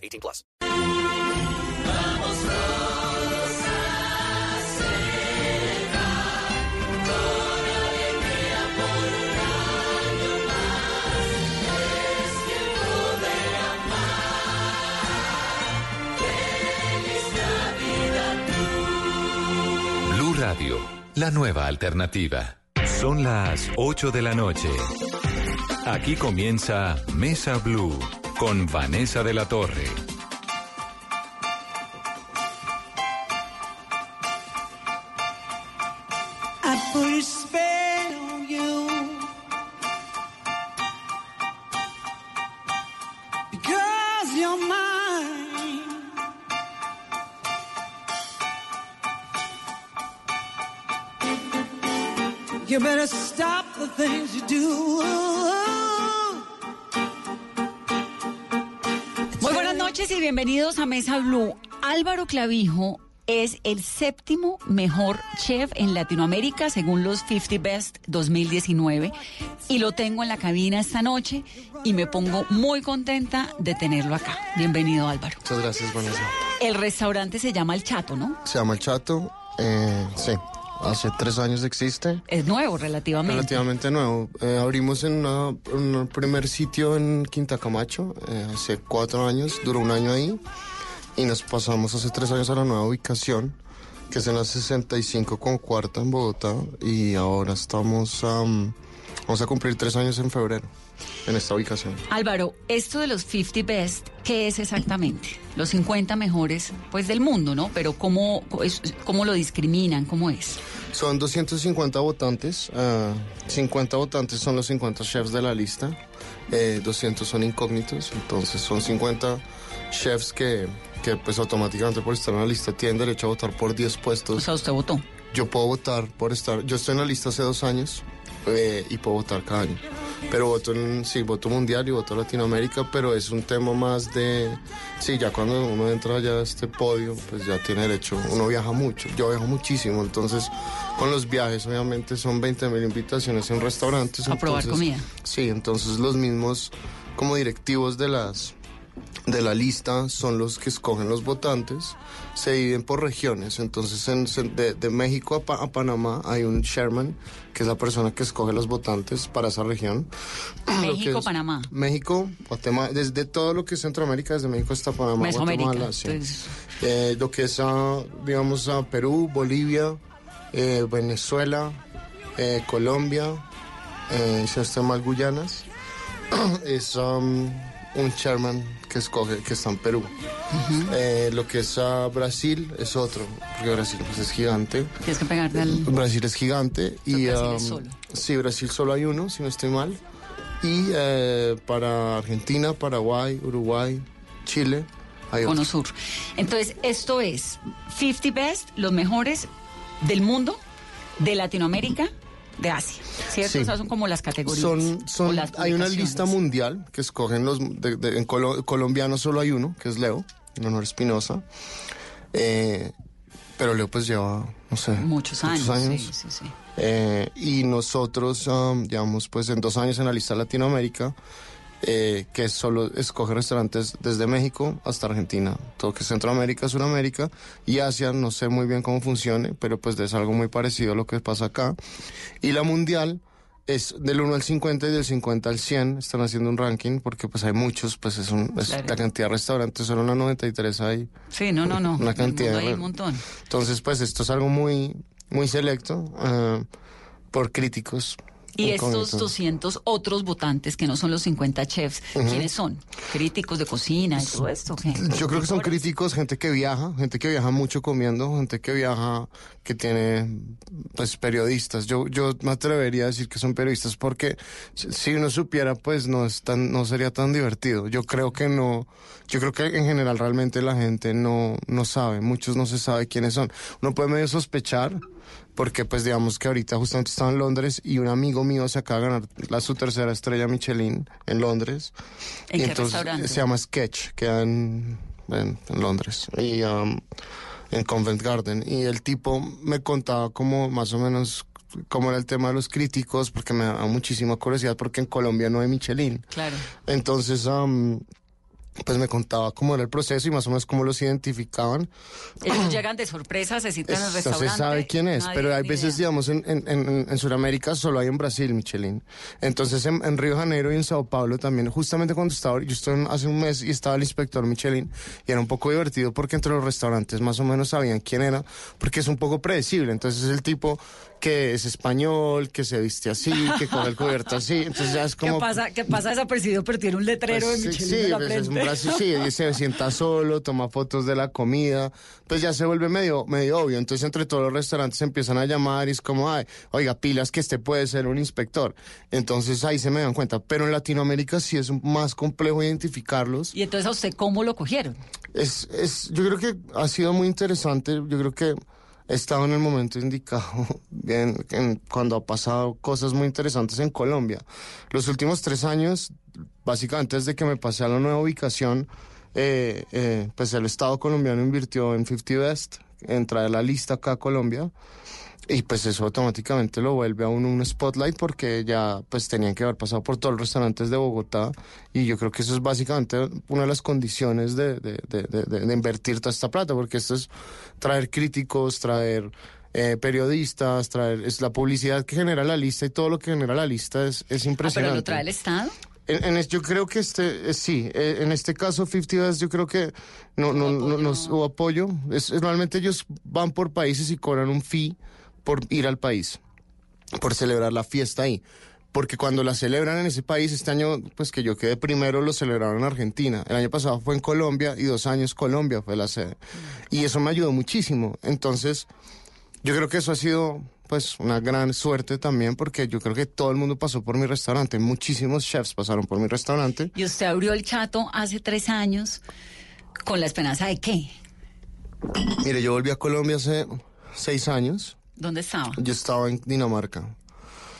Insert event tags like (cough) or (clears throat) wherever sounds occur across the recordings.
18 plus. Blue Radio, la nueva alternativa. Son las 8 de la noche. Aquí comienza Mesa Blue con Vanessa de la Torre. You better stop the things you do. Noches y bienvenidos a Mesa Blue. Álvaro Clavijo es el séptimo mejor chef en Latinoamérica según los 50 Best 2019 y lo tengo en la cabina esta noche y me pongo muy contenta de tenerlo acá. Bienvenido Álvaro. Muchas gracias, Vanessa. El restaurante se llama El Chato, ¿no? Se llama El Chato. eh, sí, hace tres años existe. Es nuevo relativamente. Relativamente nuevo. Eh, abrimos en una- un primer sitio en Quinta Camacho eh, hace cuatro años. Duró un año ahí. Y nos pasamos hace tres años a la nueva ubicación, que es en la 65 con cuarta en Bogotá. Y ahora estamos... am, vamos a cumplir tres años en febrero en esta ubicación. Álvaro, esto de los 50 Best, ¿qué es exactamente? Los 50 mejores pues del mundo, ¿no? Pero ¿cómo, cómo lo discriminan? ¿Cómo es? Son 250 votantes. ah, 50 votantes son los 50 chefs de la lista. eh, 200 son incógnitos. Entonces son 50 chefs que, que pues automáticamente por estar en la lista tienen derecho a votar por 10 O puestos. sea, usted votó. Yo puedo votar por estar... Yo estoy en la lista hace dos años eh, y puedo votar cada año. Pero voto en... Sí, voto mundial y voto Latinoamérica, pero es un tema más de... Sí, ya cuando uno entra ya a este podio, pues ya tiene derecho. Uno viaja mucho. Yo viajo muchísimo. Entonces, con los viajes, obviamente, son 20 mil invitaciones en restaurantes. A probar comida. Sí, entonces los mismos como directivos de las de la lista son los que escogen los votantes, se dividen por regiones, entonces en- de, de México a, Pa- a Panamá hay un chairman, que es la persona que escoge los votantes para esa región. México, Panamá. México, Guatemala, desde todo lo que es Centroamérica, desde México hasta Panamá, Mesoamérica. Guatemala, sí. entonces, Eh, lo que es, ah, digamos, a Perú, Bolivia, eh, Venezuela, eh, Colombia, eh, si no Guyanas, (clears throat) es um, un chairman que escoge, que está en Perú. Eh, lo que es ah, Brasil es otro, porque Brasil pues, es gigante. tienes que pegarte al... Brasil es gigante y Brasil um, es solo. sí, Brasil solo hay uno, si no estoy mal. Y eh, para Argentina, Paraguay, Uruguay, Chile, hay Cono otro. Sur. Entonces, esto es 50 Best, los mejores del mundo, de Latinoamérica, de Asia. ¿Cierto? Sí. Esas son como las categorías. Son, o son, las hay una lista mundial que escogen los. de- de- en colo- colombiano solo hay uno, que es Leo, en honor a Espinosa. Eh, pero Leo, pues lleva, no sé. Muchos años. Sí, sí, sí. Eh, y nosotros um, llevamos, pues, en dos años en la lista Latinoamérica, eh, que solo escoge restaurantes desde México hasta Argentina. Todo que es Centroamérica, Sudamérica y Asia, no sé muy bien cómo funcione, pero pues es algo muy parecido a lo que pasa acá. Y la mundial es del 1 al 50 y del 50 al 100. Están haciendo un ranking porque pues hay muchos, pues es, un, es Claro. la cantidad de restaurantes, solo una 93 hay. Sí, no, no, no. Una En cantidad hay un montón. Entonces pues esto es algo muy, muy selecto eh, por críticos Y estos incógnito. 200 otros votantes que no son los 50 chefs, ¿quiénes son? ¿Críticos de cocina y todo esto? ¿qué? Yo creo que son críticos, gente que viaja, gente que viaja mucho comiendo, gente que viaja, que tiene, pues, periodistas. Yo, yo me atrevería a decir que son periodistas porque si si uno supiera, pues, no es tan, no sería tan divertido. Yo creo que no, yo creo que en general realmente la gente no, no sabe, muchos no se sabe quiénes son. Uno puede medio sospechar, porque pues digamos que ahorita justamente estaba en Londres y un amigo mío se acaba de ganar la, su tercera estrella Michelin en Londres. ¿En y qué entonces restaurante? se llama Sketch, queda en, en, en Londres y um, en Covent Garden. Y el tipo me contaba como más o menos cómo era el tema de los críticos, porque me da muchísima curiosidad, porque en Colombia no hay Michelin. Claro. Entonces, um, pues me contaba cómo era el proceso y más o menos cómo los identificaban. Ellos (clears throat) llegan de sorpresa, se citan No restaurante. se sabe quién es, nadie pero hay veces, idea. digamos, en, en, en, en Sudamérica solo hay en Brasil Michelin. Entonces en, en Río Janeiro y en Sao Paulo también, justamente cuando estaba, yo estuve hace un mes y estaba el inspector Michelin y era un poco divertido porque entre los restaurantes más o menos sabían quién era, porque es un poco predecible. Entonces es el tipo que es español, que se viste así, que coge el cubierto así. Entonces ya es (laughs) como... ¿Qué pasa, ¿Qué pasa desapercibido, pero tiene un letrero Pues, de sí, Michelin sí, la pues, es un brazo- sí, y se sienta solo, toma fotos de la comida, pues ya se vuelve medio, medio obvio. Entonces entre todos los restaurantes empiezan a llamar y es como, ay, oiga, pilas que este puede ser un inspector. Entonces ahí se me dan cuenta. Pero en Latinoamérica sí es más complejo identificarlos. Y entonces, ¿a usted cómo lo cogieron? Es, es, yo creo que ha sido muy interesante. Yo creo que estado en el momento indicado (laughs) bien, en- cuando ha pasado cosas muy interesantes en Colombia. Los últimos tres años, básicamente desde que me pasé a la nueva ubicación, eh, eh, pues el Estado colombiano invirtió en 50 Best, en traer la lista acá a Colombia. Y pues eso automáticamente lo vuelve a uno un spotlight porque ya pues tenían que haber pasado por todos los restaurantes de Bogotá y yo creo que eso es básicamente una de las condiciones de, de, de, de- de- de invertir toda esta plata porque esto es traer críticos, traer eh, periodistas, traer es la publicidad que genera la lista y todo lo que genera la lista es, es Ah, impresionante. pero lo trae el Estado. En, en es- yo creo que este, eh, sí, eh, en este caso 50 Best yo creo que no, no, no, hubo apoyo. Es, es- normalmente ellos van por países y cobran un fee por ir al país, por celebrar la fiesta ahí. Porque cuando la celebran en ese país, este año, pues que yo quedé primero, lo celebraron en Argentina. El año pasado fue en Colombia y dos años Colombia fue la sede. Y eso me ayudó muchísimo. Entonces, yo creo que eso ha sido pues una gran suerte también porque yo creo que todo el mundo pasó por mi restaurante, muchísimos chefs pasaron por mi restaurante. Y usted abrió el chato hace tres años con la esperanza de qué? Mire, yo volví a Colombia hace seis años, ¿Dónde estaba? yo estaba en Dinamarca,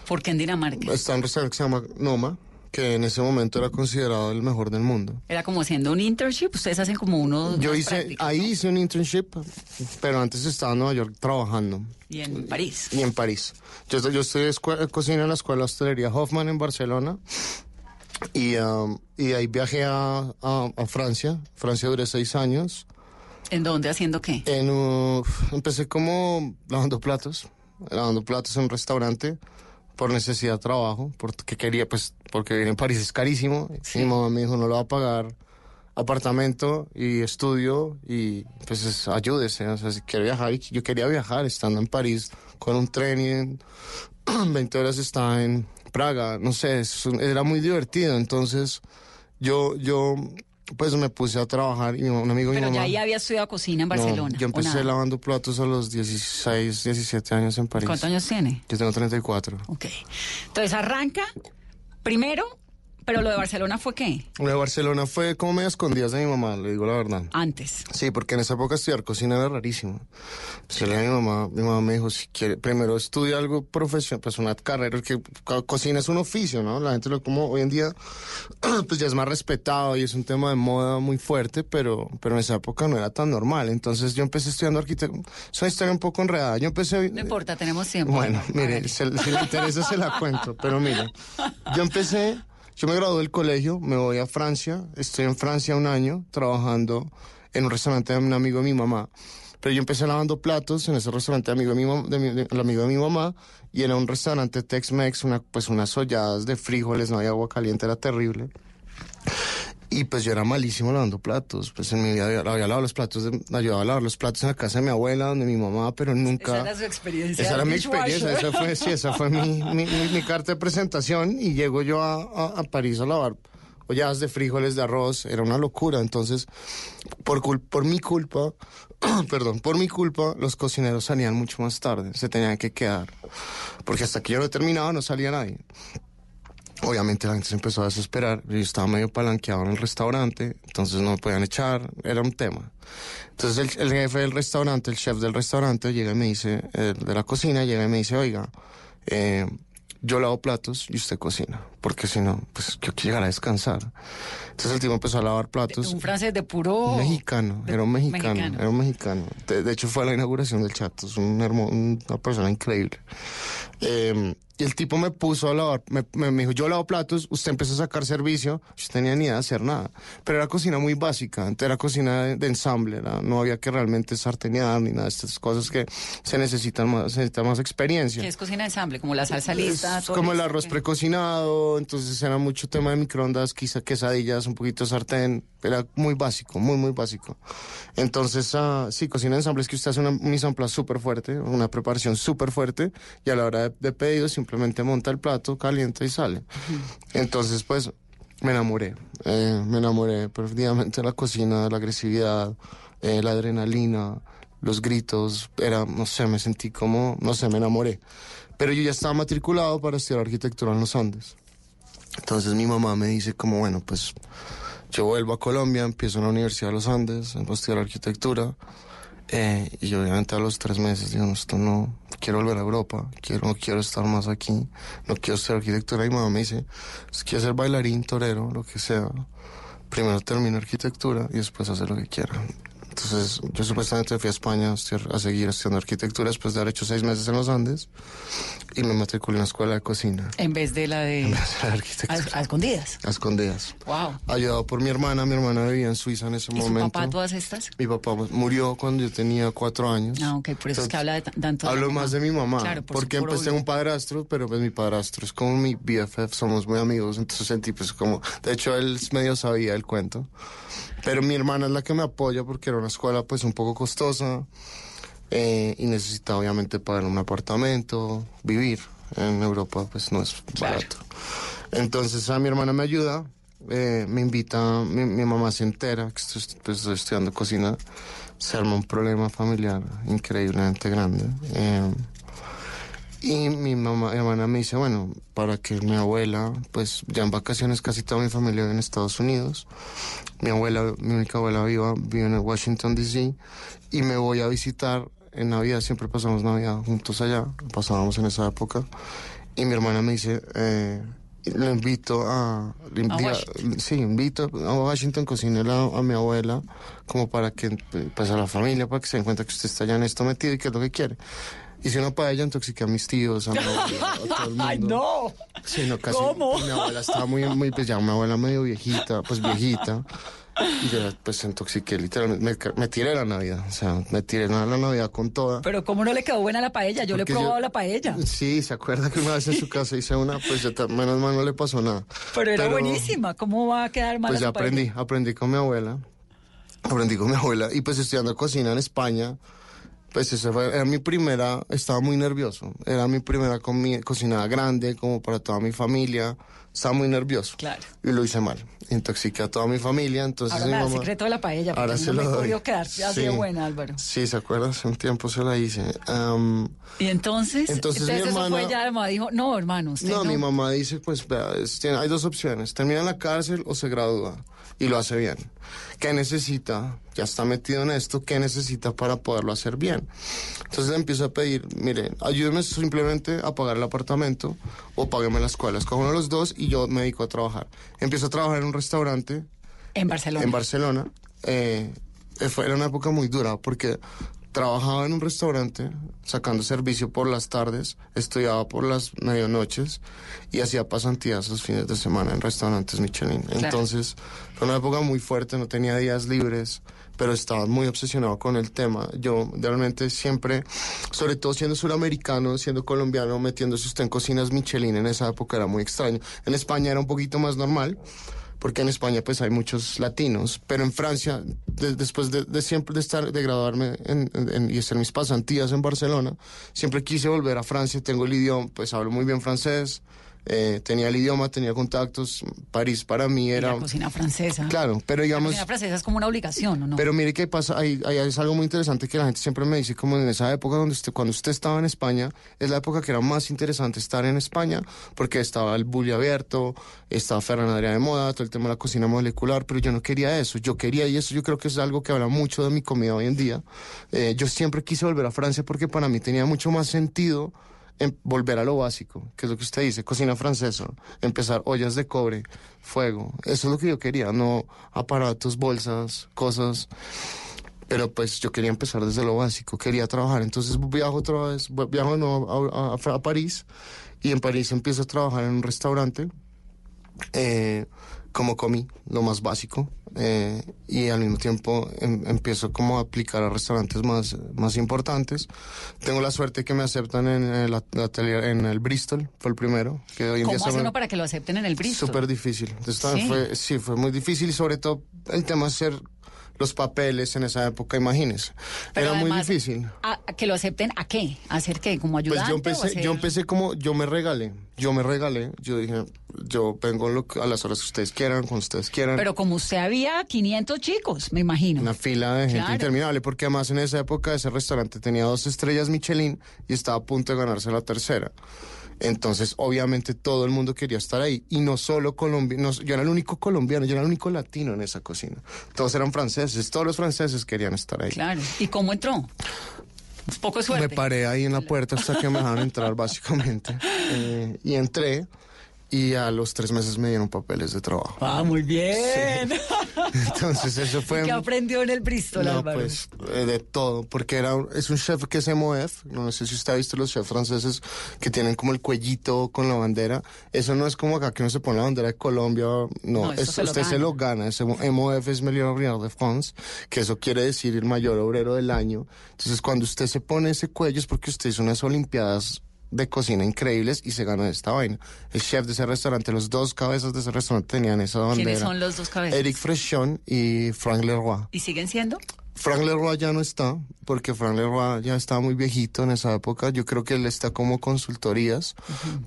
¿Por qué en Dinamarca? estaba en un restaurante que se llama Noma, que en ese momento era considerado el mejor del mundo. Era como haciendo un internship. Ustedes hacen como uno. Yo hice, ahí ¿no? hice un internship, pero antes estaba en Nueva York trabajando. Y en París. y en París. Yo, yo escue- cocina en la escuela de hostelería Hoffman en Barcelona y, um, y ahí viajé a, a- a Francia. Francia duré seis años. ¿En dónde? ¿Haciendo qué? En, uh, empecé como lavando platos, lavando platos en un restaurante por necesidad de trabajo, porque quería, pues, porque vivir en París es carísimo. Mi mamá me dijo, no lo va a pagar apartamento y estudio y pues es- ayúdese, o sea, si quiere viajar, y yo quería viajar estando en París con un tren y en (clears throat) 20 horas estaba en Praga, no sé, es era muy divertido, entonces yo, yo pues me puse a trabajar y un amigo de mi Pero ya mamá... ahí había estudiado cocina en No, Barcelona. yo ¿o empecé lavando platos a los 16, 17 años en París. ¿Cuántos años tiene? Yo tengo 34. Ok. Entonces arranca primero, pero lo de Barcelona fue qué? Lo de Barcelona fue como medio escondidas de mi mamá, le digo la verdad. Antes. Sí, porque en esa época estudiar cocina era rarísimo. Pues le dije a mi mamá, mi mamá me dijo, si quiere, primero estudia algo profesional, pues una carrera, que co- cocina es un oficio, ¿no? La gente lo como hoy en día, (clears throat) pues ya es más respetado y es un tema de moda muy fuerte, pero, pero en esa época no era tan normal. Entonces yo empecé estudiando arquitectura. Es una historia un poco enredada. Yo empecé... No importa, tenemos tiempo. Bueno, mire, se- si le interesa se la cuento, pero mire, yo empecé, yo me gradué del colegio, me voy a Francia, estoy en Francia un año trabajando en un restaurante de un amigo de mi mamá. Pero yo empecé lavando platos en ese restaurante amigo de mi, amigo de mi mamá y era un restaurante Tex-Mex, una, pues unas olladas de frijoles, no había agua caliente, era terrible. Y pues yo era malísimo lavando platos. Pues en mi vida había, había lavado los platos, de- ayudaba a lavar los platos en la casa de mi abuela, donde mi mamá, pero nunca. Esa era su experiencia Esa era mi experiencia, esa fue, sí, esa fue mi, (laughs) mi, mi- mi carta de presentación. Y llego yo a, a- a París a lavar ollas de frijoles, de arroz, era una locura. Entonces, por, cul- por mi culpa, (clears throat) perdón, por mi culpa, los cocineros salían mucho más tarde, se tenían que quedar. Porque hasta que yo no terminaba no salía nadie. Obviamente la gente se empezó a desesperar, yo estaba medio palanqueado en el restaurante, entonces no me podían echar, era un tema. Entonces el, el jefe del restaurante, el chef del restaurante, llega y me dice, eh, de la cocina, llega y me dice, oiga, eh, yo lavo platos y usted cocina, porque si no, pues yo quiero llegar a descansar. Entonces el tipo empezó a lavar platos. Un francés de puro... Mexicano, de- era un mexicano, mexicano. era un mexicano. De, de hecho fue a la inauguración del chat, es un hermo- una persona increíble. Eh, y el tipo me puso a lavar, me, me- me dijo, yo lavo platos, usted empezó a sacar servicio, yo tenía ni idea de hacer nada. Pero era cocina muy básica, era cocina de, de ensamble, era- no había que realmente sartenear ni nada de estas cosas que se necesitan más, se necesita más experiencia. Que es cocina de ensamble, como la salsa lista. Es todo como el arroz ¿qué? precocinado, entonces era mucho tema de microondas, quizá quesadillas, un poquito de sartén, era muy básico, muy, muy básico. Entonces, ah, sí, cocina de ensamble es que usted hace una mise en place súper fuerte, una preparación súper fuerte, y a la hora de, de pedido simplemente monta el plato, calienta y sale. Entonces, pues, me enamoré, eh, me enamoré perdidamente de la cocina, de la agresividad, eh, la adrenalina, los gritos, era, no sé, me sentí como, no sé, me enamoré. Pero yo ya estaba matriculado para estudiar arquitectura en los Andes. Entonces mi mamá me dice como, bueno, pues yo vuelvo a Colombia, empiezo en la Universidad de los Andes, a estudiar arquitectura. Eh, y obviamente a los tres meses digo, no, esto no, quiero volver a Europa, quiero, no quiero estar más aquí, no quiero estudiar arquitectura. Y mi mamá me dice, si quieres ser bailarín, torero, lo que sea, primero termina arquitectura y después hace lo que quiera. Entonces, yo supuestamente fui a España a, a seguir estudiando arquitectura después de haber hecho seis meses en los Andes y me matriculé en la escuela de cocina. En vez de la de... La A, arquitectura. a escondidas. A escondidas. Wow. Ayudado por mi hermana, mi hermana vivía en Suiza en ese ¿Y momento. papá todas estas? Mi papá murió cuando yo tenía cuatro años. Ah, ok, por eso es que habla de tanto de la Hablo mamá. más de mi mamá, Claro, por porque pues tengo obvio. un padrastro, pero pues mi padrastro es como mi BFF, somos muy amigos, entonces sentí pues como, de hecho él medio sabía el cuento, pero mi hermana es la que me apoya porque era una escuela pues un poco costosa eh, y necesitaba obviamente pagar un apartamento, vivir en Europa pues no es barato. Entonces a mi hermana me ayuda, eh, me invita, mi, mi mamá se entera que estoy, pues, estoy estudiando cocina, se arma un problema familiar increíblemente grande. eh, y mi mamá, mi hermana me dice, bueno, para que mi abuela, pues ya en vacaciones casi toda mi familia vive en Estados Unidos. Mi abuela, mi única abuela viva, vive en Washington, D.C. Y me voy a visitar en Navidad, siempre pasamos Navidad juntos allá, pasábamos en esa época. Y mi hermana me dice, eh, le invito a... le sí, invito a Washington, cocínela a mi abuela, como para que, pues a la familia, para que se den cuenta que usted está ya en esto metido y que es lo que quiere. Hice una paella, intoxiqué a mis tíos, a mi abuela, a (laughs) todo el mundo. ¡Ay, no! Sí, no, casi. ¿Cómo? Mi abuela estaba muy, muy, pues ya una abuela medio viejita, pues viejita. Y yo pues intoxiqué, literalmente, me, me tiré la Navidad, o sea, me tiré la, la Navidad con toda. Pero ¿cómo no le quedó buena la paella? Yo le he probado yo- la paella. Sí, se acuerda que una vez en su (laughs) casa hice una, pues ya ta- menos mal no le pasó nada. Pero era buenísima. ¿Cómo va a quedar mal Pues ya paella? aprendí, aprendí con mi abuela. Aprendí con mi abuela. Y pues estudiando cocina en España, pues esa fue, era mi primera, estaba muy nervioso. Era mi primera comi- cocinada grande, como para toda mi familia. Estaba muy nervioso. Claro. Y lo hice mal. Intoxiqué a toda mi familia, entonces Ahora mi me da el mamá- secreto de la paella, porque Ahora no se me lo he doy. podido quedar así de Sí. buena, Álvaro. Sí, ¿se acuerda? Hace un tiempo se la hice. Am, Y entonces, Entonces mi eso hermana- fue ya, mamá dijo, no, hermano, usted No, no. mi mamá dice, pues vea, es- tiene- hay dos opciones, termina en la cárcel o se gradúa y lo hace bien. ¿Qué necesita? Ya está metido en esto, ¿qué necesita para poderlo hacer bien? Entonces le empiezo a pedir, mire, ayúdeme simplemente a pagar el apartamento o págueme la escuela. Escojo uno de los dos y yo me dedico a trabajar. Empiezo a trabajar en un restaurante En Barcelona. en Barcelona. Eh, fue, era una época muy dura porque trabajaba en un restaurante sacando servicio por las tardes, estudiaba por las medianoches y hacía pasantías los fines de semana en restaurantes Michelin. Entonces fue una época muy fuerte, no tenía días libres, pero estaba muy obsesionado con el tema. Yo realmente siempre, sobre todo siendo suramericano, siendo colombiano, metiéndose usted en cocinas Michelin en esa época era muy extraño. En España era un poquito más normal porque en España pues hay muchos latinos, pero en Francia, de- después de, de siempre de estar, de graduarme en- en- y hacer mis pasantías en Barcelona, siempre quise volver a Francia, tengo el idioma, pues hablo muy bien francés, eh, tenía el idioma, tenía contactos, París para mí Y era... la cocina francesa. Claro, pero La digamos... cocina francesa es como una obligación, ¿o no? Pero mire que pasa, ahí, ahí es algo muy interesante que la gente siempre me dice, como en esa época donde usted, cuando usted estaba en España, es la época que era más interesante estar en España, porque estaba el bully abierto, estaba Ferran Adrià de moda, todo el tema de la cocina molecular, pero yo no quería eso, yo quería, y eso yo creo que es algo que habla mucho de mi comida hoy en día, eh, yo siempre quise volver a Francia porque para mí tenía mucho más sentido en volver a lo básico, que es lo que usted dice, cocina francesa, empezar ollas de cobre, fuego, eso es lo que yo quería, no aparatos, bolsas, cosas, pero pues yo quería empezar desde lo básico, quería trabajar, entonces viajo otra vez, viajo a París y en París empiezo a trabajar en un restaurante, eh, como comí, lo más básico, eh, y al mismo tiempo em- empiezo como a aplicar a restaurantes más, más importantes. Tengo la suerte que me aceptan en el, at- atelier, en el Bristol, fue el primero, que hoy en ¿Cómo día hace uno para que lo acepten en el Bristol? Súper difícil. Entonces, Sí. fue, sí, fue muy difícil y sobre todo el tema de hacer los papeles en esa época, imagínese. Pero Era muy difícil. ¿a- a ¿Que lo acepten a qué? ¿A hacer qué? ¿Como Pues ayudante yo o empecé, hacer- yo empecé como, yo me regalé, yo me regalé, yo dije, yo vengo lo a las horas que ustedes quieran, cuando ustedes quieran. Pero como usted había 500 chicos, me imagino. Una fila de gente Claro. interminable, porque además en esa época ese restaurante tenía dos estrellas Michelin y estaba a punto de ganarse la tercera. Entonces, obviamente, todo el mundo quería estar ahí. Y no solo colombianos, yo era el único colombiano, yo era el único latino en esa cocina. Todos eran franceses, todos los franceses querían estar ahí. Claro. ¿Y cómo entró? Poco suerte. Me paré ahí en la puerta hasta que me dejaron entrar, básicamente. (laughs) Eh, y entré y a los tres meses me dieron papeles de trabajo. Ah, muy bien. (laughs) Entonces, eso fue... ¿Qué aprendió en el Bristol, No, Álvaro? pues eh, de todo, porque era un- es un chef que es MOF, no sé si usted ha visto los chefs franceses que tienen como el cuellito con la bandera, eso no es como acá que uno se pone la bandera de Colombia, no, No, es- se usted se lo gana, ese MOF es Meilleur Ouvrier de France, que eso quiere decir el mayor obrero del año, entonces cuando usted se pone ese cuello es porque usted hizo unas olimpiadas de cocina increíbles y se ganó esta vaina. El chef de ese restaurante, los dos cabezas de ese restaurante tenían esa bandera. ¿Quiénes son los dos cabezas? Eric Frechon y Frank Leroy. ¿Y siguen siendo? Frank Leroy ya no está, porque Frank Leroy ya estaba muy viejito en esa época. Yo creo que él está como consultorías,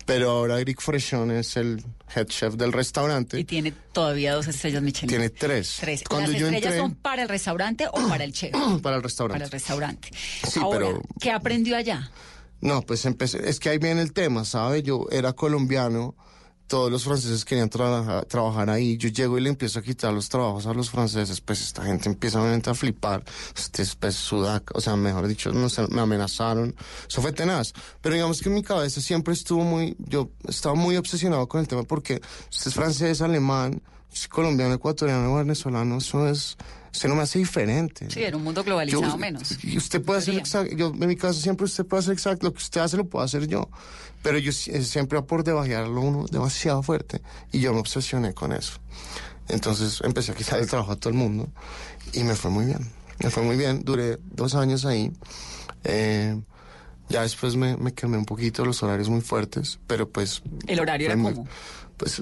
pero ahora Eric Frechon es el head chef del restaurante. Y tiene todavía dos estrellas Michelin. Tiene tres. Tres. Cuando ¿Las yo estrellas entré- son para el restaurante o para el chef? (clears throat) para el restaurante. para el restaurante. Sí, Ahora, pero- ¿qué aprendió allá? No, pues empecé, es que ahí viene el tema, ¿sabe? Yo era colombiano, todos los franceses querían trabajar, trabajar ahí, yo llego y le empiezo a quitar los trabajos a los franceses, pues esta gente empieza obviamente a flipar, este es pues sudaca, o sea, mejor dicho, no sé, me amenazaron, eso fue tenaz, pero digamos que en mi cabeza siempre estuvo muy, yo estaba muy obsesionado con el tema porque usted es francés, alemán, es colombiano, ecuatoriano, venezolano, eso es, eso no me hace diferente. Sí, en un mundo globalizado Yo- menos. Y usted puede hacer exacto, yo en mi caso siempre usted puede hacer exacto, lo que usted hace lo puedo hacer yo. Pero yo eh, siempre va por debajearlo uno demasiado fuerte. Y yo me obsesioné con eso. Entonces empecé a quitar el trabajo a todo el mundo. Y me fue muy bien. Me fue muy bien. Duré dos años ahí. Eh, ya después me, me quemé un poquito los horarios muy fuertes. Pero pues... ¿El horario era muy- cómo? Pues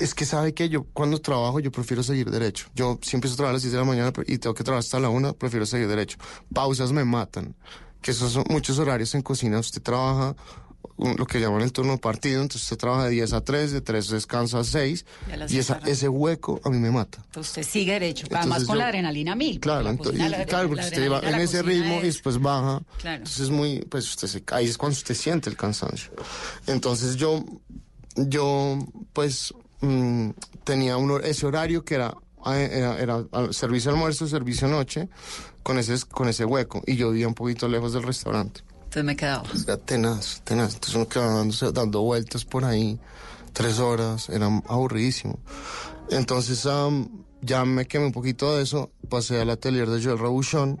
es que sabe que yo cuando trabajo yo prefiero seguir derecho. Yo si empiezo a trabajar a las 10 de la mañana y tengo que trabajar hasta la 1, prefiero seguir derecho. Pausas me matan. Que esos son muchos horarios en cocina. Usted trabaja lo que llaman el turno partido, entonces usted trabaja de 10 a 3, de 3 descansa a 6 Y y seis esa- ese hueco a mí me mata. Entonces usted sigue derecho. Además Entonces con yo- la adrenalina mil. Claro, La ento- cocina, y- la- claro, la porque usted va en ese ritmo y es- después baja. Claro. Entonces es muy, pues usted se, ahí es cuando usted siente el cansancio. Entonces yo, yo, pues, mm, tenía un, ese horario que era, eh, era, servicio almuerzo, servicio noche, con ese, con ese hueco. Y yo vivía un poquito lejos del restaurante. Entonces me quedaba. Era tenaz, tenaz. Entonces uno quedaba dándose- dando vueltas por ahí, tres horas, era aburridísimo. Entonces ya me quemé un poquito de eso, pasé al atelier de Joel Rabuchon.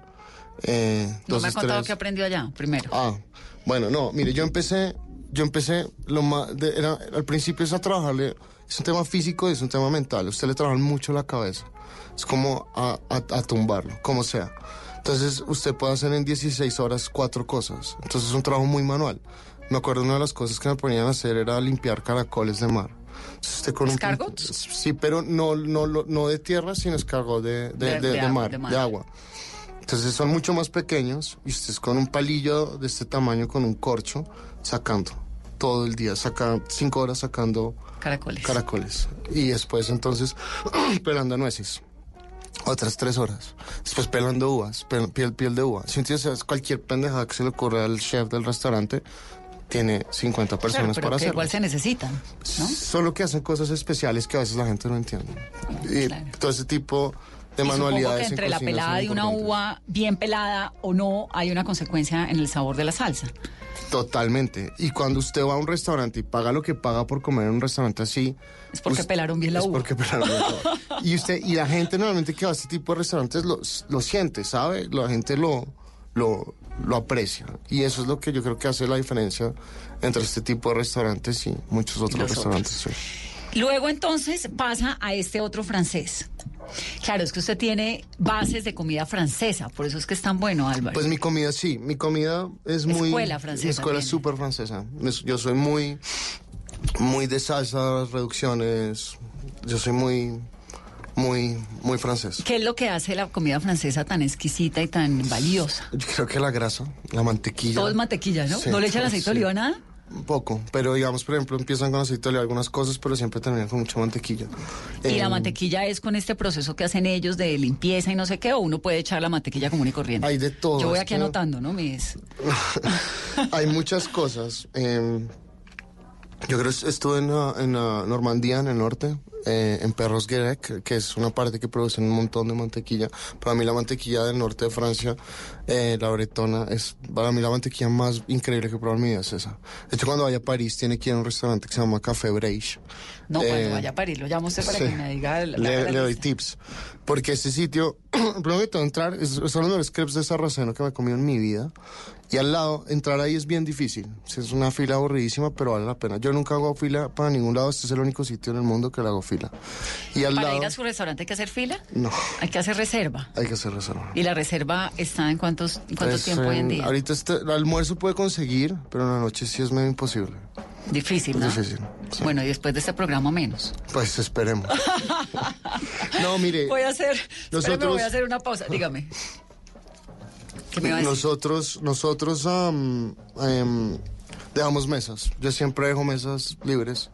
Eh, No me ha contado qué aprendió allá, primero. Ah, bueno, no, mire, yo empecé, yo empecé, lo más, de- era, al principio es a trabajarle, es un tema físico y es un tema mental, usted le trabaja mucho la cabeza, es como a, a- a tumbarlo, como sea. Entonces usted puede hacer en 16 horas cuatro cosas, entonces es un trabajo muy manual. Me acuerdo una de las cosas que me ponían a hacer era limpiar caracoles de mar. Usted con un- sí, pero no, no, no de tierra, sino escargot de, de, De- de- mar, de mar. de agua. Entonces son mucho más pequeños y usted es con un palillo de este tamaño, con un corcho, sacando todo el día, saca cinco horas sacando Caracoles. caracoles. Y después entonces (clears throat) pelando nueces. Otras tres horas. Después pelando uvas, pel- piel, piel de uva. Si entiendes, cualquier pendejada que se le ocurra al chef del restaurante, tiene 50 Claro, personas pero para que hacerlo. igual se necesitan, ¿no? Solo que hacen cosas especiales que a veces la gente no entiende. Y Claro. todo ese tipo de Y manualidades. que en entre la pelada de una uva bien pelada o no, hay una consecuencia en el sabor de la salsa. Totalmente. Y cuando usted va a un restaurante y paga lo que paga por comer en un restaurante así. Es porque pelaron bien la es uva. porque pelaron bien la uva. (laughs) Y usted, y la gente normalmente que va a este tipo de restaurantes lo, lo siente, ¿sabe? La gente lo, lo, lo aprecia. Y eso es lo que yo creo que hace la diferencia entre este tipo de restaurantes y muchos otros restaurantes. sí. Luego entonces pasa a este otro francés. Claro, es que usted tiene bases de comida francesa, por eso es que es tan bueno, Álvaro. Pues mi comida sí, mi comida es muy... Escuela francesa Mi escuela es súper francesa. Es- Yo soy muy, muy de salsas, reducciones. Yo soy muy, muy, muy francés. ¿Qué es lo que hace la comida francesa tan exquisita y tan valiosa? Yo creo que la grasa, la mantequilla. Todo es mantequilla, ¿no? Sí, ¿No le echan aceite sí. de oliva nada? Un poco, pero digamos, por ejemplo, empiezan con aceite de oliva algunas cosas, pero siempre terminan con mucha mantequilla. Y la Eh, mantequilla es con este proceso que hacen ellos de limpieza y no sé qué, o uno puede echar la mantequilla común y corriente. Hay de todo, Yo voy aquí anotando, ¿no? Mis... (laughs) Hay muchas cosas. eh, yo creo que estuve en, en, ah, Normandía, en el norte, eh, en Perros Guirec, que es una parte que produce un montón de mantequilla. Para mí la mantequilla del norte de Francia, eh, la bretona, es para mí la mantequilla más increíble que he probado en mi vida es esa. De hecho, cuando vaya a París, tiene que ir a un restaurante que se llama Café Breich. No, Eh, cuando vaya a París, lo llamo usted para Sí. que me diga... la- le, la le doy tips. Porque este sitio, (clears throat) todo, entrar, es, son los mejores crepes de sarraceno que me he comido en mi vida. Y al lado, entrar ahí es bien difícil. Es una fila aburridísima, pero vale la pena. Yo nunca hago fila para ningún lado. Este es el único sitio en el mundo que le hago fila. Y al Para lado, ir a su restaurante hay que hacer fila, no, hay que hacer reserva. hay que hacer reserva. ¿Y la reserva está en cuántos, en cuánto Pues, tiempo hoy en día? Ahorita este, el almuerzo puede conseguir, pero en la noche sí es medio imposible. Difícil, ¿no? difícil, sí. Bueno, y después de este programa menos. Pues esperemos. (laughs) no, mire. Voy a hacer, nosotros- voy a hacer una pausa, dígame. ¿Qué me va a decir? Nosotros, nosotros em, dejamos mesas. Yo siempre dejo mesas libres.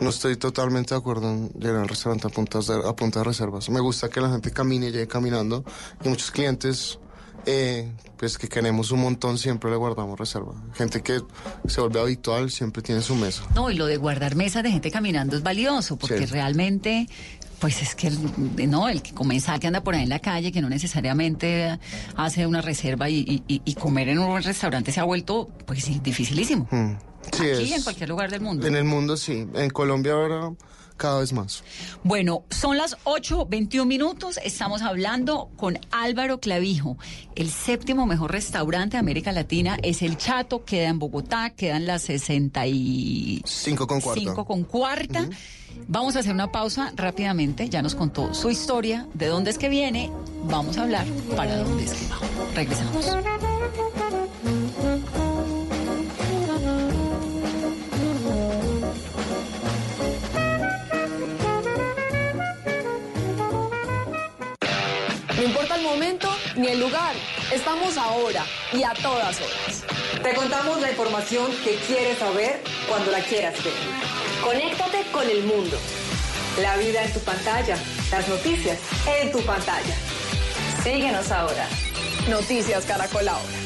No estoy totalmente de acuerdo en llegar al restaurante a puntas de, a punta de reservas. Me gusta que la gente camine y llegue caminando. Y muchos clientes, eh, pues que queremos un montón, siempre le guardamos reserva. Gente que se vuelve habitual, siempre tiene su mesa. No, y lo de guardar mesas de gente caminando es valioso, porque Sí. realmente, pues es que el, no, el que comensal que anda por ahí en la calle, que no necesariamente hace una reserva y, y- y- y comer en un restaurante se ha vuelto, pues dificilísimo. Mm. Sí, Aquí es- en cualquier lugar del mundo. En el mundo sí. En Colombia ahora cada vez más. Bueno, son las 8.21 minutos. Estamos hablando con Álvaro Clavijo. El séptimo mejor restaurante de América Latina es El Chato, queda en Bogotá, quedan las 65 Cinco con cuarta. con cuarta. Vamos a hacer una pausa rápidamente. Ya nos contó su historia, de dónde es que viene. Vamos a hablar para dónde es que va. Regresamos. Ni el lugar, estamos ahora y a todas horas. Te contamos la información que quieres saber cuando la quieras ver. Conéctate con el mundo. La vida en tu pantalla, las noticias en tu pantalla. Síguenos ahora. Noticias Caracol ahora.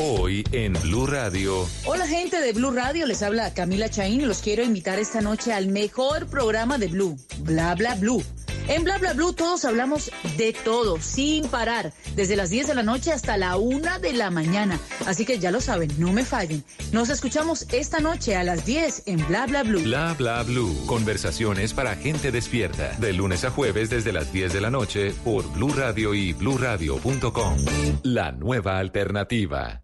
Hoy en Blue Radio. Hola gente de Blue Radio, les habla Camila Chaín y los quiero invitar esta noche al mejor programa de Blue, Bla Bla Blue. En Bla Bla Blue todos hablamos de todo, sin parar, desde las 10 de la noche hasta la 1 de la mañana. Así que ya lo saben, no me fallen. Nos escuchamos esta noche a las 10 en Bla Bla Blue. Bla bla blue. Conversaciones para gente despierta. De lunes a jueves desde las 10 de la noche por Blue Radio y bluradio.com. La nueva alternativa.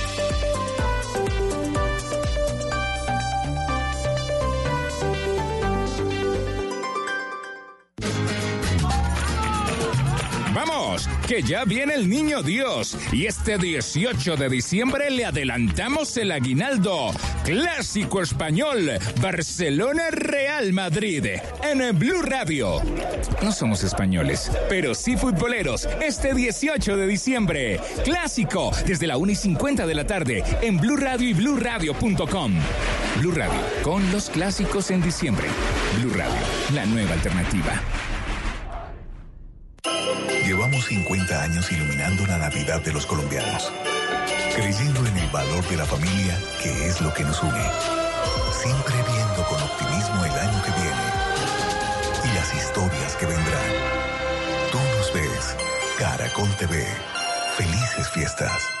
Que ya viene el niño Dios y este 18 de diciembre le adelantamos el aguinaldo. Clásico español, Barcelona Real Madrid, en Blue Radio. No somos españoles, pero sí futboleros. Este 18 de diciembre, clásico, desde la 1 y 50 de la tarde, en Blue Radio y bluradio.com. Blue Radio, con los clásicos en diciembre. Blue Radio, la nueva alternativa. Llevamos 50 años iluminando la Navidad de los colombianos, creyendo en el valor de la familia, que es lo que nos une. Siempre viendo con optimismo el año que viene y las historias que vendrán. Tú nos ves, Caracol TV. Felices fiestas.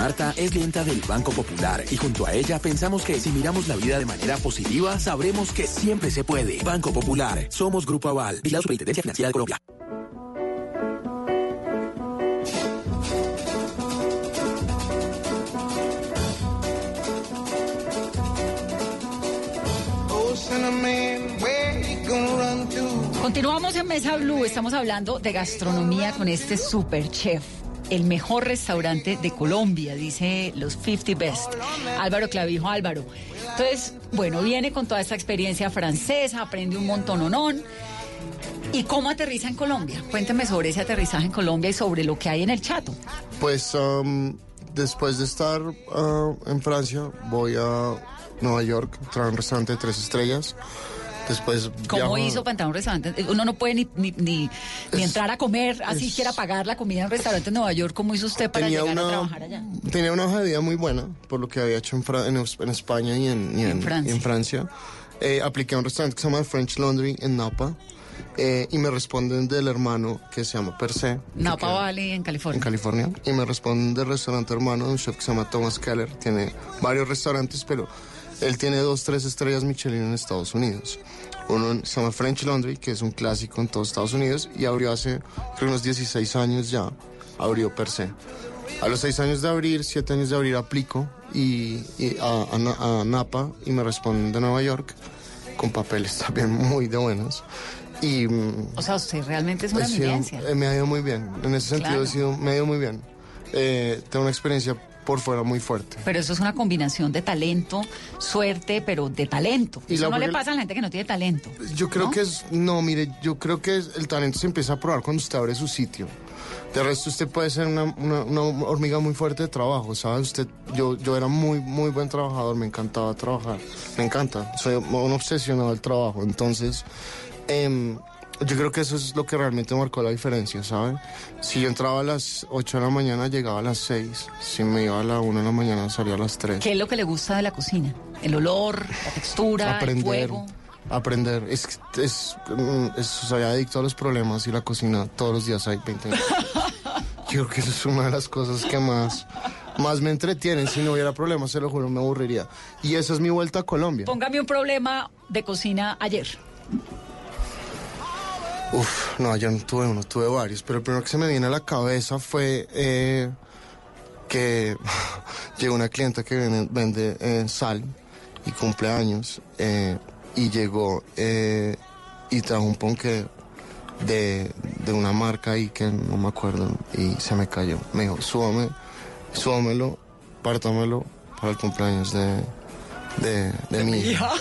Marta es clienta del Banco Popular y junto a ella pensamos que si miramos la vida de manera positiva, sabremos que siempre se puede. Banco Popular, somos Grupo Aval y la Superintendencia Financiera de Colombia. Continuamos en Mesa Blue, estamos hablando de gastronomía con este super chef. El mejor restaurante de Colombia, dice los 50 Best. Álvaro Clavijo, Álvaro. Entonces, bueno, viene con toda esta experiencia francesa, aprende un montononón. ¿Y cómo aterriza en Colombia? Cuénteme sobre ese aterrizaje en Colombia y sobre lo que hay en el Chato. Pues um, después de estar uh, en Francia, voy a Nueva York, traer un restaurante de tres estrellas. Después ¿Cómo viajo- hizo para entrar a un restaurante? Uno no puede ni, ni, ni- ni entrar a comer, así quiera pagar la comida en un restaurante en Nueva York. ¿Cómo hizo usted para Tenía llegar a una- trabajar allá? Tenía una hoja de vida muy buena por lo que había hecho en, Fra- en, en España y en, y en- Francia. y en Francia. Eh, apliqué a un restaurante que se llama French Laundry en Napa eh, y me responden del hermano que se llama Per Se. que Napa Valley, en California. En California. Y me responden del restaurante hermano de un chef que se llama Thomas Keller. Tiene varios restaurantes, pero él tiene dos, tres estrellas Michelin en Estados Unidos. Uno se llama French Laundry, que es un clásico en todos Estados Unidos, y abrió hace creo, unos 16 años ya, abrió per se. A los 6 años de abrir, 7 años de abrir, aplico y, y a, a Na- a Napa y me responden de Nueva York con papeles (laughs) también muy de buenos. Y, mm, O sea, usted realmente es una sido- eh, me ha ido muy bien. En ese sentido, Claro. he sido, me ha ido muy bien. Eh, tengo una experiencia por fuera muy fuerte. Pero eso es una combinación de talento, suerte, pero de talento. Y eso no le pasa a la gente que no tiene talento. Yo creo ¿No? que es, no, mire, yo creo que el talento se empieza a probar cuando usted abre su sitio. De resto, usted puede ser una, una- una hormiga muy fuerte de trabajo, ¿sabe? Usted, yo, yo era muy, muy buen trabajador, me encantaba trabajar, me encanta, soy un obsesionado del trabajo, entonces, em, yo creo que eso es lo que realmente marcó la diferencia, ¿sabe? Si yo entraba a las 8 de la mañana, llegaba a las 6, si me iba a la 1 de la mañana, salía a las 3. ¿Qué es lo que le gusta de la cocina? El olor, la textura, el aprender, fuego. aprender. Es, es, mm, es- soy adicto a los problemas y la cocina todos los días hay 20 minutos. (laughs) Yo creo que eso es una de las cosas que más, más me entretienen. Si no hubiera problemas, se lo juro, me aburriría. Y esa es mi vuelta a Colombia. Póngame un problema de cocina ayer. Uf, no, yo no tuve uno, tuve varios, pero el primero que se me viene a la cabeza fue eh, que (laughs) llegó una clienta que viene- vende eh, sal y cumpleaños eh, y llegó y trajo un ponque de, de una marca ahí que no me acuerdo y se me cayó. Me dijo, súbame, súbamelo, pártamelo para el cumpleaños de, de, de mi hija. (laughs)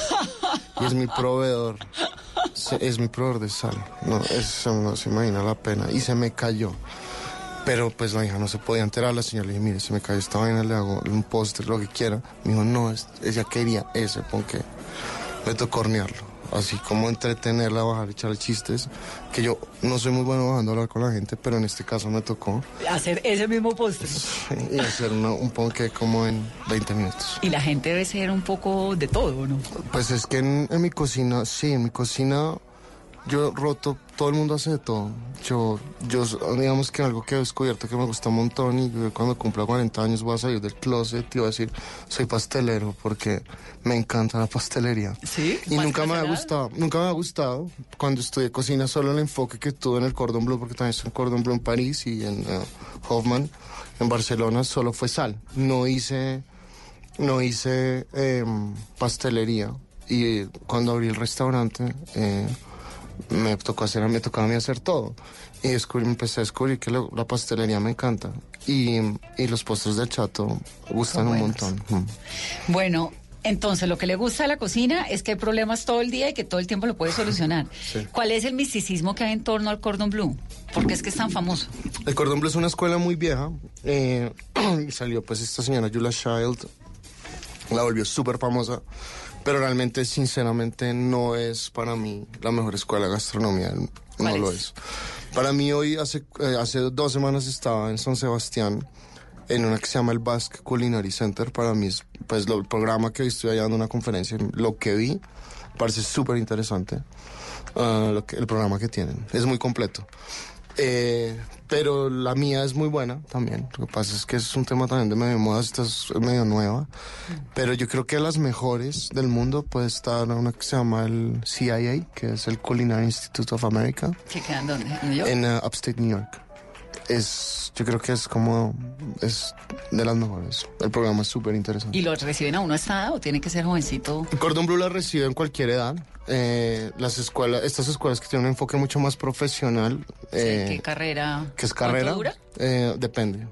Y es mi proveedor. Es mi proveedor de sal. No, eso no se imagina la pena. Y se me cayó. Pero pues la hija no se podía enterar. La señora le dije, mire, se me cayó esta vaina, le hago un postre, lo que quiera. Me dijo, no, es- ella quería ese, porque me tocó hornearlo. Así como entretenerla, bajar, echarle chistes. Que yo no soy muy bueno bajando a hablar con la gente, pero en este caso me tocó. Hacer ese mismo postre. Y hacer una- un ponque como en 20 minutos. Y la gente debe ser un poco de todo, ¿no? Pues es que en, en mi cocina, sí, en mi cocina yo roto, todo el mundo hace de todo. Yo, yo, digamos que algo que he descubierto que me gusta un montón y cuando cumpla 40 años voy a salir del closet y voy a decir, soy pastelero porque me encanta la pastelería. ¿Sí? Y ¿Más nunca me ha gustado, nunca me ha gustado cuando estudié cocina solo el enfoque que tuve en el Cordon Bleu, porque también estuve en Cordon Bleu en París y en eh, Hoffman, en Barcelona, solo fue sal. No hice, no hice em, pastelería. Y cuando abrí el restaurante, eh, me tocó hacer, me tocaba a mí hacer todo. Y descubrí, empecé a descubrir que lo- la pastelería me encanta. Y, y los postres del chato gustan un montón. Mm. Bueno, entonces lo que le gusta de la cocina es que hay problemas todo el día y que todo el tiempo lo puede solucionar. (laughs) Sí. ¿Cuál es el misticismo que hay en torno al cordon bleu? ¿Por qué es que es tan famoso? El Cordon Bleu es una escuela muy vieja. eh, y (clears throat) salió pues esta señora Julia Child. La volvió súper famosa. Pero realmente, sinceramente, no es para mí la mejor escuela de gastronomía. No ¿Cuál lo es? Para mí hoy, hace, eh, hace dos semanas estaba en San Sebastián en una que se llama el Basque Culinary Center. Para mí es pues lo- el programa que hoy estoy allá dando una conferencia. Lo que vi parece súper interesante. que- el programa que tienen. Es muy completo. Eh, pero la mía es muy buena también. Lo que pasa es que es un tema también de medio moda, esta es medio nueva. Pero yo creo que las mejores del mundo puede estar una que se llama el CIA, que es el Culinary Institute of America, ¿Se quedan dónde? ¿En New York? en uh, Upstate New York. Es, yo creo que es como, es de las mejores. El programa es súper interesante. ¿Y los reciben a uno a esta edad o tiene que ser jovencito? Cordon Bleu la recibe en cualquier edad. Eh, las escuelas, estas escuelas que tienen un enfoque mucho más profesional. eh, ¿Qué carrera? ¿Qué es ¿Cuánto carrera? dura? Eh, depende.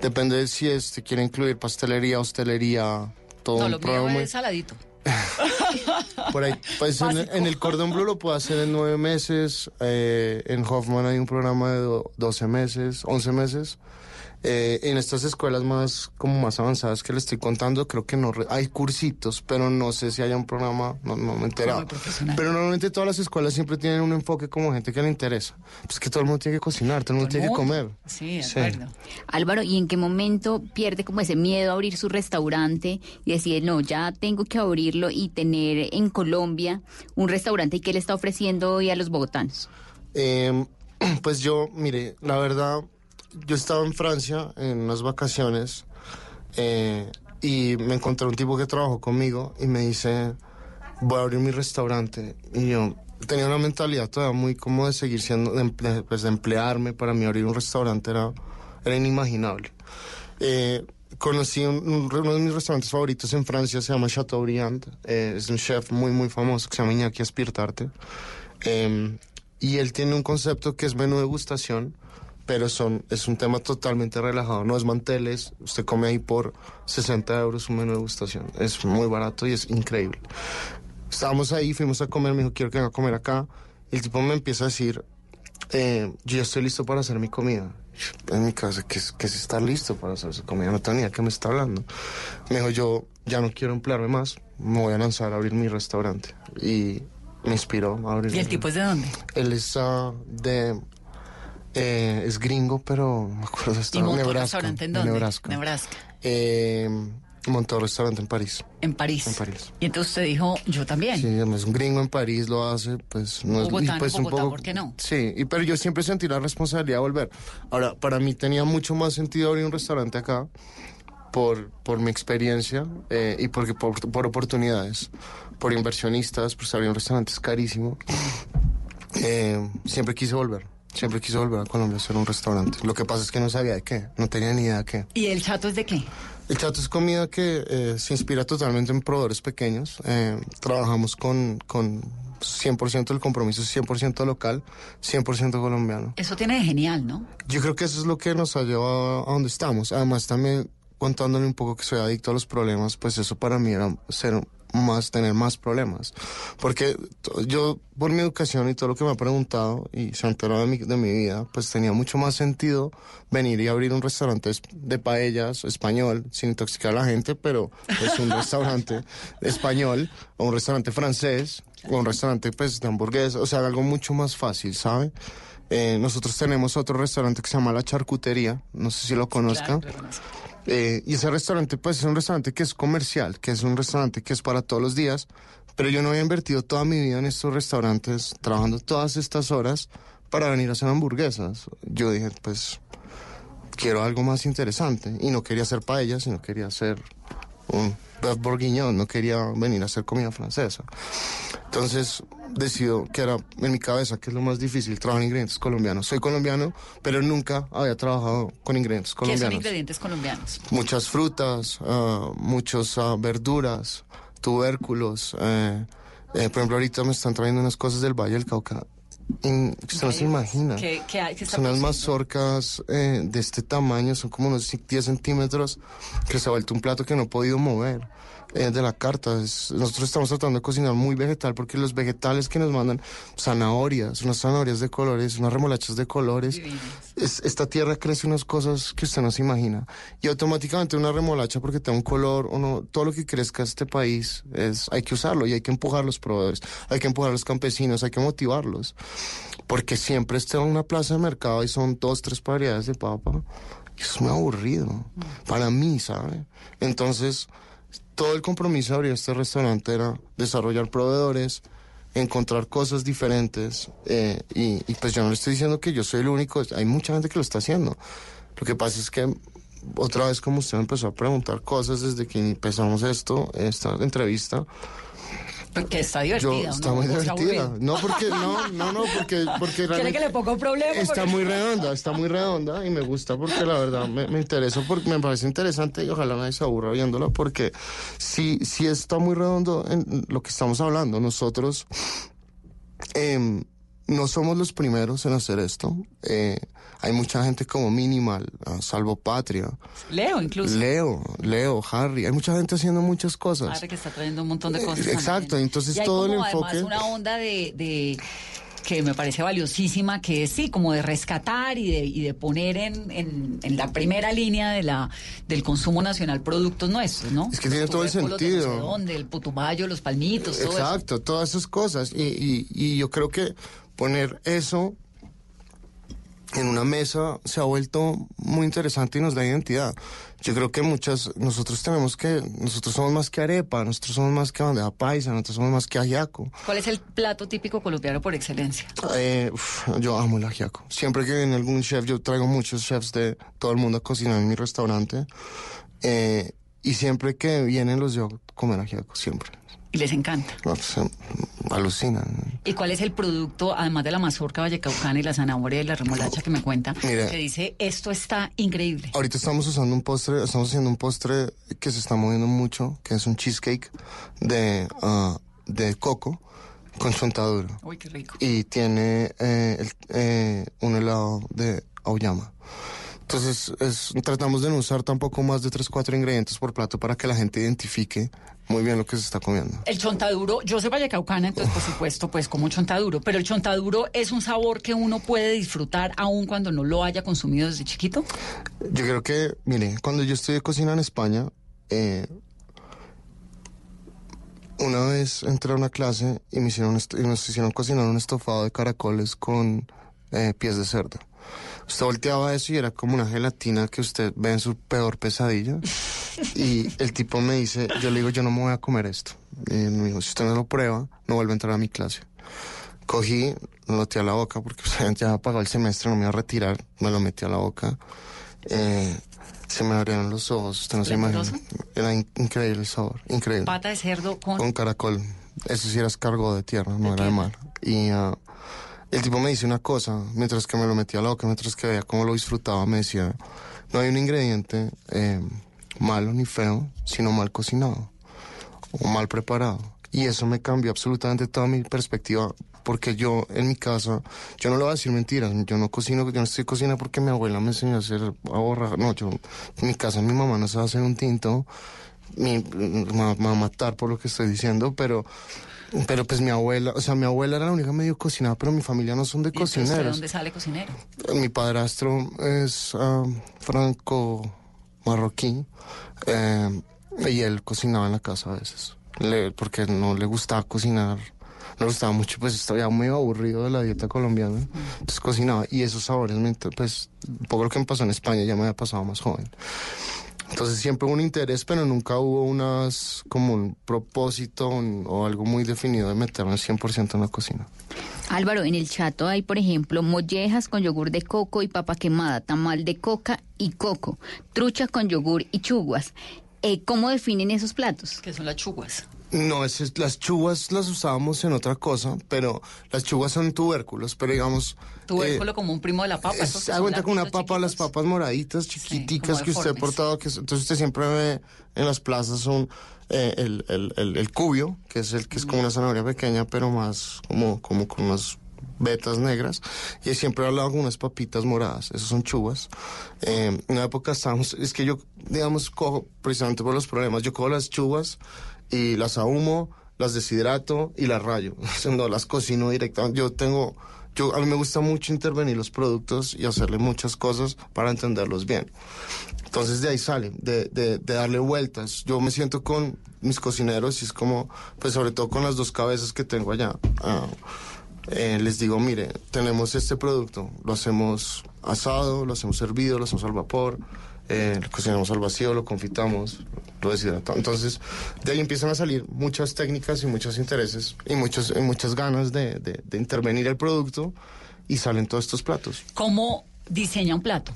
Depende de si este quiere incluir pastelería, hostelería, todo No, un lo mío programa. muy- es saladito. (laughs) Por ahí, pues en, en el Cordon Bleu lo puedo hacer en nueve meses. eh, en Hoffman hay un programa de do- 12 meses, 11 meses. Eh, en estas escuelas más como más avanzadas que le estoy contando, creo que no re- hay cursitos, pero no sé si haya un programa, no, no me he enterado. Pero normalmente todas las escuelas siempre tienen un enfoque como gente que le interesa. Pues que todo el mundo tiene que cocinar, todo el mundo tiene que comer. Sí, de Sí. acuerdo. Álvaro, ¿y en qué momento pierde como ese miedo a abrir su restaurante y decide, no, ya tengo que abrirlo y tener en Colombia un restaurante y qué le está ofreciendo hoy a los bogotanos? Eh, (clears throat) pues yo, mire, la verdad, yo estaba en Francia en unas vacaciones eh, y me encontré un tipo que trabajó conmigo y me dice, voy a abrir mi restaurante. Y yo tenía una mentalidad todavía muy como de seguir siendo, de, pues de emplearme. Para mí abrir un restaurante era, era inimaginable. Eh, conocí un- un- uno de mis restaurantes favoritos en Francia, se llama Chateaubriand. Eh, es un chef muy, muy famoso que se llama Iñaki Aspirtarte. Eh, y él tiene un concepto que es menú degustación, pero son, es un tema totalmente relajado. No es manteles, usted come ahí por 60 euros un menú degustación. Es muy barato y es increíble. Estábamos ahí, fuimos a comer, me dijo, quiero que venga a comer acá. El tipo me empieza a decir, eh, yo ya estoy listo para hacer mi comida. En mi casa, que que es estar listo para hacer su comida? No tenía de qué me está hablando. Me dijo, yo ya no quiero emplearme más, me voy a lanzar a abrir mi restaurante. Y me inspiró a abrir. ¿Y el tipo es de dónde? Él es ah, de... eh, es gringo, pero no me acuerdo de ¿Y estado. montó Nebraska. restaurante en de dónde? Nebraska. Nebraska. Eh, montó restaurante en París. En París. En París. Y entonces usted dijo, yo también. Sí, es un gringo en París, lo hace, pues no es Bogotá, y, pues, no Bogotá, ¿por qué no? Sí, y, pero yo siempre sentí la responsabilidad de volver. Ahora, para mí tenía mucho más sentido abrir un restaurante acá, por, por mi experiencia eh, y porque por, por oportunidades, por inversionistas, por abrir un restaurante es carísimo. Eh, siempre quise volver. Siempre quise volver a Colombia a hacer un restaurante. Lo que pasa es que no sabía de qué, no tenía ni idea de qué. ¿Y el chato es de qué? El chato es comida que eh, se inspira totalmente en proveedores pequeños. Eh, trabajamos con, con 100% del compromiso, 100% local, 100% colombiano. Eso tiene de genial, ¿no? Yo creo que eso es lo que nos ha llevado a donde estamos. Además, también contándole un poco que soy adicto a los problemas, pues eso para mí era ser más, tener más problemas. Porque yo, por mi educación y todo lo que me ha preguntado y se ha enterado de mi, de mi vida, pues tenía mucho más sentido venir y abrir un restaurante es- de paellas español, sin intoxicar a la gente, pero es un restaurante (laughs) español o un restaurante francés o un restaurante pues de hamburguesas, o sea, algo mucho más fácil, ¿sabe? Eh, nosotros tenemos otro restaurante que se llama La Charcutería, no sé si lo conozcan. Eh, y ese restaurante, pues es un restaurante que es comercial, que es un restaurante que es para todos los días, pero yo no había invertido toda mi vida en estos restaurantes, trabajando todas estas horas para venir a hacer hamburguesas. Yo dije, pues quiero algo más interesante y no quería hacer paella, sino quería hacer un bourguignon, no quería venir a hacer comida francesa. Entonces decido que era en mi cabeza que es lo más difícil trabajar en ingredientes colombianos. Soy colombiano, pero nunca había trabajado con ingredientes ¿Qué son colombianos ingredientes colombianos? muchas frutas, ah, muchas ah, verduras, tubérculos. eh, eh, por ejemplo, ahorita me están trayendo unas cosas del Valle del Cauca. Que usted no se imagina. ¿Qué, qué hay? ¿Qué está Son produciendo? mazorcas eh, de este tamaño, son como unos 10 centímetros, que se ha vuelto un plato que no he podido mover eh, de la carta. Es- nosotros estamos tratando de cocinar muy vegetal porque los vegetales que nos mandan, zanahorias, unas zanahorias de colores, unas remolachas de colores, es- esta tierra crece unas cosas que usted no se imagina. Y automáticamente una remolacha porque te da un color, o no, todo lo que crezca este país, es, hay que usarlo y hay que empujar a los proveedores, hay que empujar a los campesinos, hay que motivarlos. Porque siempre está en una plaza de mercado y son dos, tres variedades de papa. es muy aburrido. Para mí, ¿sabe? Entonces, todo el compromiso de abrir este restaurante era desarrollar proveedores, encontrar cosas diferentes. eh, y, y pues yo no le estoy diciendo que yo soy el único, hay mucha gente que lo está haciendo. Lo que pasa es que otra vez como usted empezó a preguntar cosas desde que empezamos esto, esta entrevista, Porque está yo divertida. está ¿no? muy ¿O está divertida. No, porque no, no, no, porque porque ¿Quiere que le ponga un problema? está Porque- muy redonda, está muy redonda y me gusta porque la verdad me, me interesa porque me parece interesante y ojalá nadie se aburra viéndola porque sí sí está muy redondo en lo que estamos hablando. Nosotros em, no somos los primeros en hacer esto. Eh, hay mucha gente como Minimal, ah, Salvo Patria, Leo, incluso. Leo, Leo, Harry. Hay mucha gente haciendo muchas cosas. Padre que está trayendo un montón de cosas. Eh, exacto, también. entonces Y hay todo el enfoque- Además, una onda de, de- que me parece valiosísima, que es sí, como de rescatar y de, y de poner en, en- en la primera línea de la del consumo nacional productos nuestros, ¿no? Es que tiene Los todo el de no sé sentido. dónde, el putumayo, los palmitos, todo eso. Exacto, todas esas cosas. Y, y- y yo creo que poner eso en una mesa se ha vuelto muy interesante y nos da identidad. Yo creo que muchas, nosotros tenemos que, nosotros somos más que arepa, nosotros somos más que bandeja paisa, nosotros somos más que ajiaco. ¿Cuál es el plato típico colombiano por excelencia? Eh, uf, yo amo el ajiaco. Siempre que viene algún chef, yo traigo muchos chefs de todo el mundo a cocinar en mi restaurante. Eh, y siempre que vienen los llevo a comer ajiaco, siempre. Y les encanta. No, pues, eh, alucinan. ¿Y cuál es el producto, además de la mazorca vallecaucana y la zanahoria y la remolacha que me cuenta, Mira. que dice, esto está increíble? Ahorita estamos usando un postre, estamos haciendo un postre que se está moviendo mucho, que es un cheesecake de, ah, de coco con chontaduro. Uy, qué rico. Y tiene eh, el- eh, un helado de auyama. Entonces, es- tratamos de no usar tampoco más de 3, 4 ingredientes por plato para que la gente identifique muy bien lo que se está comiendo. El chontaduro, yo soy vallecaucana, entonces por supuesto pues como chontaduro, pero el chontaduro es un sabor que uno puede disfrutar aun cuando no lo haya consumido desde chiquito. Yo creo que, mire, cuando yo estudié cocina en España, eh, una vez entré a una clase y, me hicieron y nos hicieron cocinar un estofado de caracoles con eh, pies de cerdo. Usted volteaba eso y era como una gelatina que usted ve en su peor pesadilla. (laughs) Y el tipo me dice, yo le digo, yo no me voy a comer esto. Y él me dijo, si usted no lo prueba, no vuelve a entrar a mi clase. Cogí, lo metí a la boca porque sea, ya pagó el semestre, no me iba a retirar, me lo metí a la boca. Eh, se me abrieron los ojos, usted no se imagina. Era in- increíble el sabor, increíble. Pata de cerdo con... Con caracol. Eso sí era escargot de tierra, no era de mar. Y ah, el tipo me dice una cosa, mientras que me lo metía a la boca, mientras que veía cómo lo disfrutaba, me decía, no hay un ingrediente eh, malo ni feo, sino mal cocinado o mal preparado. Y eso me cambió absolutamente toda mi perspectiva, porque yo en mi casa, yo no le voy a decir mentiras, yo no cocino, yo no estoy cocinando porque mi abuela me enseñó a hacer a borrar, no, yo en mi casa mi mamá no sabe hacer un tinto, me va a matar por lo que estoy diciendo, pero pero pues mi abuela, o sea, mi abuela era la única medio cocinada, pero mi familia no son de ¿Y entonces, ¿De cocineros. dónde sale cocinero? Mi padrastro es ah, franco marroquí eh, y él cocinaba en la casa a veces, le- porque no le gustaba cocinar, no le gustaba mucho, pues estaba muy aburrido de la dieta colombiana, entonces cocinaba y esos sabores, pues un poco lo que me pasó en España ya me había pasado más joven. Entonces siempre hubo un interés, pero nunca hubo unas como un propósito un- o algo muy definido de meterme 100% en la cocina. Álvaro, en el chato hay, por ejemplo, mollejas con yogur de coco y papa quemada, tamal de coca y coco, trucha con yogur y chuguas. Eh, ¿Cómo definen esos platos? Que son las chuguas. No, es, las chuvas las usábamos en otra cosa, pero las chuvas son tubérculos, pero digamos... Tubérculo eh, como un primo de la papa. son cuenta con una papa, las papas moraditas, chiquiticas que usted ha portado, que es- entonces usted siempre ve en las plazas son eh, el, el, el, el cubio, que es el que es como una zanahoria pequeña, pero más como, como con unas vetas negras, y siempre hablaba con unas papitas moradas, esas son chuvas. Eh, en una época estábamos, es que yo, digamos, cojo, precisamente por los problemas, yo cojo las chuvas y las ahumo, las deshidrato y las rayo, (laughs) no las cocino directamente. Yo tengo, yo, a mí me gusta mucho intervenir los productos y hacerle muchas cosas para entenderlos bien. Entonces de ahí sale, de, de, de darle vueltas. Yo me siento con mis cocineros y es como, pues sobre todo con las dos cabezas que tengo allá. ah, eh, les digo, mire, tenemos este producto, lo hacemos asado, lo hacemos hervido, lo hacemos al vapor, eh, lo cocinamos al vacío, lo confitamos, lo. Entonces, de ahí empiezan a salir muchas técnicas y muchos intereses y, muchos, y muchas ganas de, de- de intervenir el producto y salen todos estos platos. ¿Cómo diseña un plato?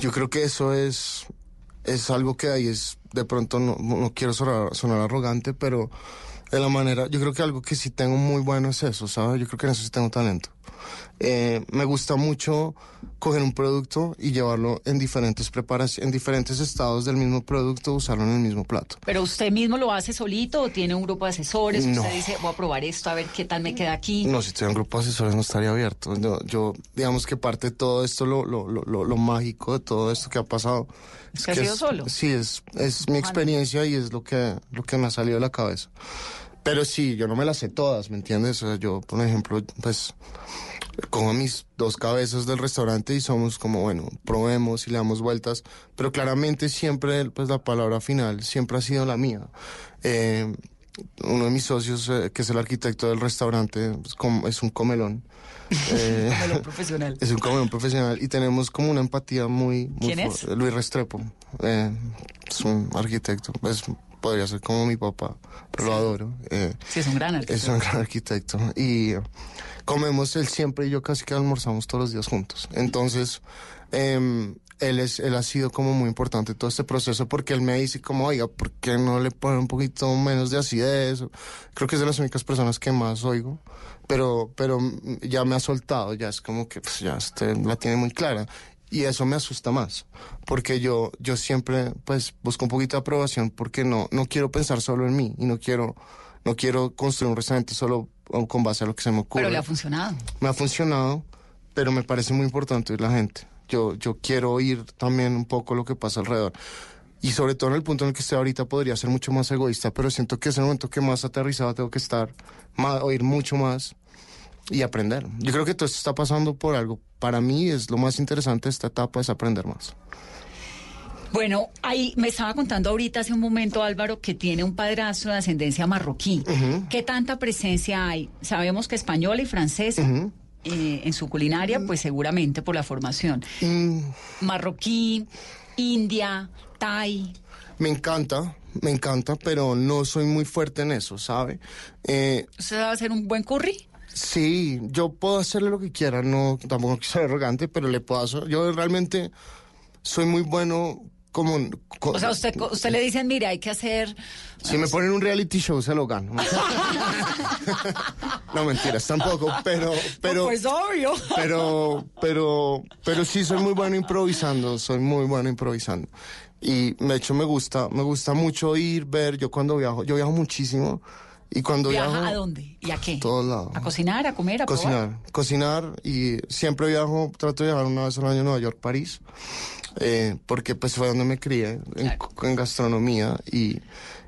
Yo creo que eso es, es algo que ahí es, de pronto no, no quiero sonar, sonar arrogante, pero de la manera, yo creo que algo que sí tengo muy bueno es eso, ¿sabes? Yo creo que en eso sí tengo talento. Eh, me gusta mucho coger un producto y llevarlo en diferentes preparaciones, en diferentes estados del mismo producto, usarlo en el mismo plato. ¿Pero usted mismo lo hace solito o tiene un grupo de asesores? No. Usted dice, voy a probar esto, a ver qué tal me queda aquí. No, si estuviera en grupo de asesores no estaría abierto. Yo, yo, digamos que parte de todo esto, lo, lo, lo, lo, mágico de todo esto que ha pasado. ¿Que ha sido es- solo? Sí, es, es mi experiencia y es lo que, lo que me ha salido de la cabeza. Pero sí, yo no me las sé todas, ¿me entiendes? O sea, yo, por ejemplo, pues, cojo mis dos cabezas del restaurante y somos como, bueno, probemos y le damos vueltas, pero claramente siempre, pues, la palabra final siempre ha sido la mía. Eh, uno de mis socios, eh, que es el arquitecto del restaurante, es, como- es un comelón. (laughs) Eh, Comelón profesional. (laughs) Es un comelón profesional y tenemos como una empatía muy... muy ¿Quién es? Luis Restrepo. Eh, es un arquitecto. Es, podría ser como mi papá, pero lo adoro. Eh, Sí, es un gran arquitecto. es un gran arquitecto. Y comemos él siempre y yo casi que almorzamos todos los días juntos. Entonces, em, él, es, él ha sido como muy importante todo este proceso porque él me dice como, oiga, ¿por qué no le pone un poquito menos de acidez? Creo que es de las únicas personas que más oigo. Pero, pero ya me ha soltado, ya es como que pues, ya usted la tiene muy clara. Y eso me asusta más, porque yo, yo siempre pues busco un poquito de aprobación porque no, no quiero pensar solo en mí y no quiero, no quiero construir un restaurante solo con base a lo que se me ocurre. Pero le ha funcionado. Me ha funcionado, pero me parece muy importante la gente. Yo, yo quiero oír también un poco lo que pasa alrededor. Y sobre todo en el punto en el que estoy ahorita podría ser mucho más egoísta, pero siento que es el momento que más aterrizado tengo que estar, más, oír mucho más y aprender. Yo creo que todo esto está pasando por algo. Para mí es lo más interesante de esta etapa es aprender más. Bueno, ahí me estaba contando ahorita hace un momento Álvaro que tiene un padrastro de ascendencia marroquí. ¿Qué tanta presencia hay? Sabemos que española y francesa. Eh, en su culinaria, pues seguramente por la formación. Marroquí, India, Thai. Me encanta, me encanta, pero no soy muy fuerte en eso, ¿sabe? Eh, ¿Usted va a hacer un buen curry? Sí, yo puedo hacerle lo que quiera, no, tampoco ser arrogante, pero le puedo hacer. Yo realmente soy muy bueno como... co- O sea, usted, usted le dicen, mire, hay que hacer... Si me ponen un reality show, se lo gano. (laughs) no, mentiras, tampoco, pero... pero pues obvio. Pero, pero, pero sí soy muy bueno improvisando, soy muy bueno improvisando. Y de hecho me gusta, me gusta mucho ir, ver, yo cuando viajo, yo viajo muchísimo. Y cuando ¿Viaja viajo... a dónde? ¿Y a qué? A todos lados. ¿A cocinar, a comer, a probar? Cocinar, cocinar y siempre viajo, trato de viajar una vez al año a Nueva York, París, eh, porque pues fue donde me crié, en, en gastronomía y,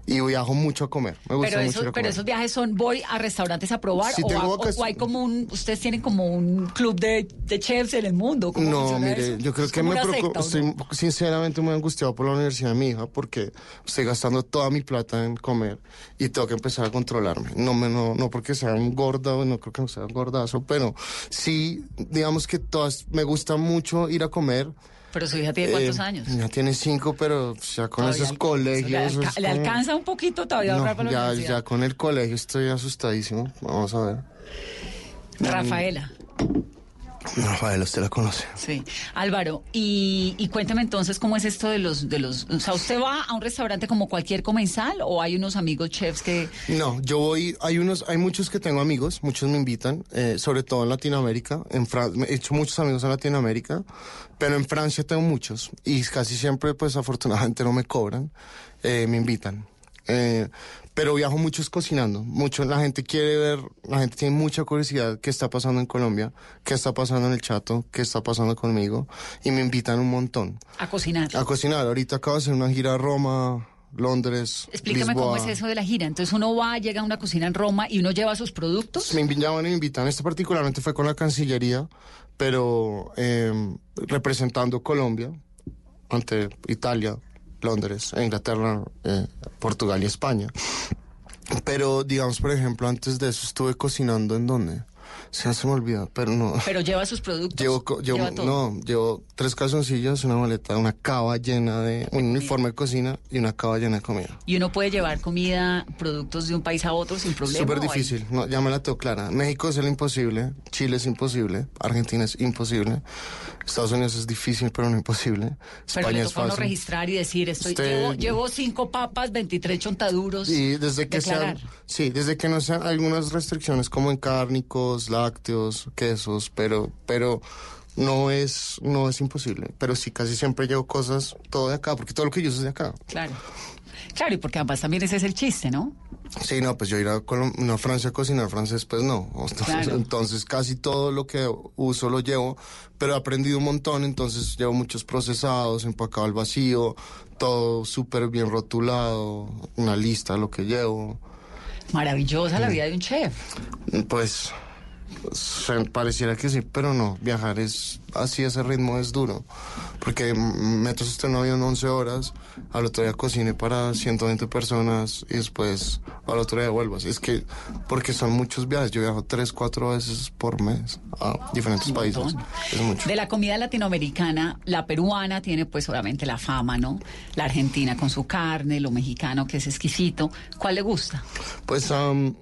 y viajo mucho a comer, me gusta Pero, mucho ir a pero comer. esos viajes son, voy a restaurantes a probar Sí, o, tengo a- o- ocas- o hay como un, ustedes tienen como un club de, de chefs en el mundo. ¿Cómo No, mire, eso? yo creo que me secta, estoy sinceramente muy angustiado por la universidad de mi hija porque estoy gastando toda mi plata en comer y tengo que empezar a controlarme. No, me, no, no porque sea un gorda, no creo que no sea un gordazo, pero sí, digamos que todas, me gusta mucho ir a comer. Pero su hija tiene cuántos Eh, años. Ya tiene cinco, pero ya con Todavía esos le- colegios. Le, es alca- le como- alcanza un poquito todavía No, para la ya, universidad. ya con el colegio estoy asustadísimo. Vamos a ver. Rafaela. Rafael, usted la conoce. Sí. Álvaro, y, y cuéntame entonces cómo es esto de los, de los, o sea, ¿usted va a un restaurante como cualquier comensal o hay unos amigos chefs que, No, yo voy, hay unos, hay muchos que tengo amigos, muchos me invitan, eh, sobre todo en Latinoamérica, en Francia, he hecho muchos amigos en Latinoamérica, pero en Francia tengo muchos y casi siempre, pues afortunadamente no me cobran, eh, me invitan. Eh, pero viajo mucho es cocinando, mucho, la gente quiere ver, la gente tiene mucha curiosidad qué está pasando en Colombia, qué está pasando en el Chato, qué está pasando conmigo y me invitan un montón a cocinar? a cocinar. Ahorita acabo de hacer una gira a Roma, Londres, Explícame cómo es Lisboa. eso de la gira. Entonces uno va, llega a una cocina en Roma y uno lleva sus productos. Me invitaban y me invitan. Este particularmente fue con la Cancillería, pero eh, representando Colombia ante Italia, Londres, Inglaterra, eh, Portugal y España. Pero, digamos, por ejemplo, antes de eso estuve cocinando en dónde. Se, se me olvida, pero no. Pero lleva (laughs) sus productos. Llevo, llevo- lleva todo. no, llevo tres calzoncillos, una maleta, una cava llena de, un uniforme de cocina y una cava llena de comida. Y uno puede llevar comida, productos de un país a otro sin problema. Súper ¿o difícil, no, ya me la tengo clara. México es el imposible, Chile es imposible, Argentina es imposible, Estados Unidos es difícil pero no imposible, Pero España le es a uno fácil. registrar y decir, estoy, Usted- llevo, llevo cinco papas, 23 chontaduros. Y desde que declarar. sean, sí, desde que no sean algunas restricciones como en cárnicos, lácteos, quesos, pero, pero no es, no es imposible. Pero sí, casi siempre llevo cosas todo de acá, porque todo lo que yo uso es de acá. Claro. Claro, y porque además también ese es el chiste, ¿no? Sí, no, pues yo ir a, Colom- no, a Francia a cocinar francés, pues no. (laughs) Entonces, Claro. entonces casi todo lo que uso lo llevo, pero he aprendido un montón, entonces llevo muchos procesados, empacado al vacío, todo súper bien rotulado, una lista de lo que llevo. Maravillosa Mm. la vida de un chef. Pues pareciera que sí, pero no, viajar es así, ese ritmo es duro, porque metes usted en un avión 11 horas, al otro día cocine para 120 personas y después al otro día vuelvas. Es que, porque son muchos viajes, yo viajo 3, 4 veces por mes a diferentes países. Es mucho. De la comida latinoamericana, la peruana tiene pues obviamente la fama, ¿no? La argentina con su carne, lo mexicano que es exquisito. ¿Cuál le gusta? Pues am,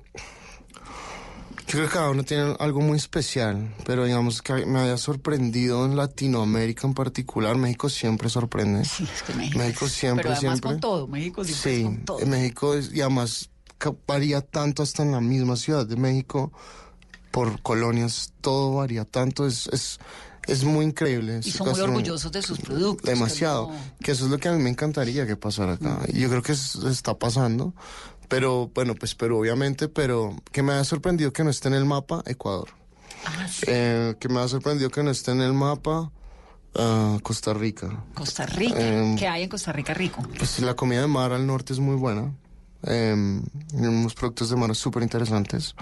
yo creo que cada uno tiene algo muy especial, pero digamos que me haya sorprendido en Latinoamérica en particular, México siempre sorprende. México. siempre, Pero además siempre. con todo, México siempre es Sí, con todo. México es, y además varía tanto hasta en la misma ciudad de México, por colonias, todo varía tanto, es, es, es muy increíble. Y es son muy orgullosos de sus productos. que Demasiado. no- Que eso es lo que a mí me encantaría que pasara acá. Y yo creo que es- está pasando. Pero bueno, pues Perú obviamente, pero que me ha sorprendido que no esté en el mapa Ecuador. Ah, Eh, que me ha sorprendido que no esté en el mapa ah, Costa Rica. Costa Rica. Em, ¿Qué hay en Costa Rica rico? Pues la comida de mar al norte es muy buena. Eh, unos productos de mar súper interesantes.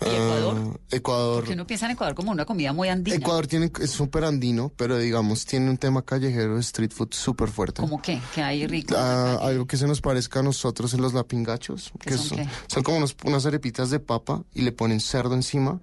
¿Y Ecuador? Ah, Ecuador. Porque uno piensa en Ecuador como una comida muy andina. Ecuador tiene, es súper andino, pero digamos, tiene un tema callejero de street food súper fuerte. ¿Cómo qué? ¿Qué hay rico? Ah, algo que se nos parezca a nosotros en los lapingachos, ¿Qué que son son, como unos- unas arepitas de papa y le ponen cerdo encima,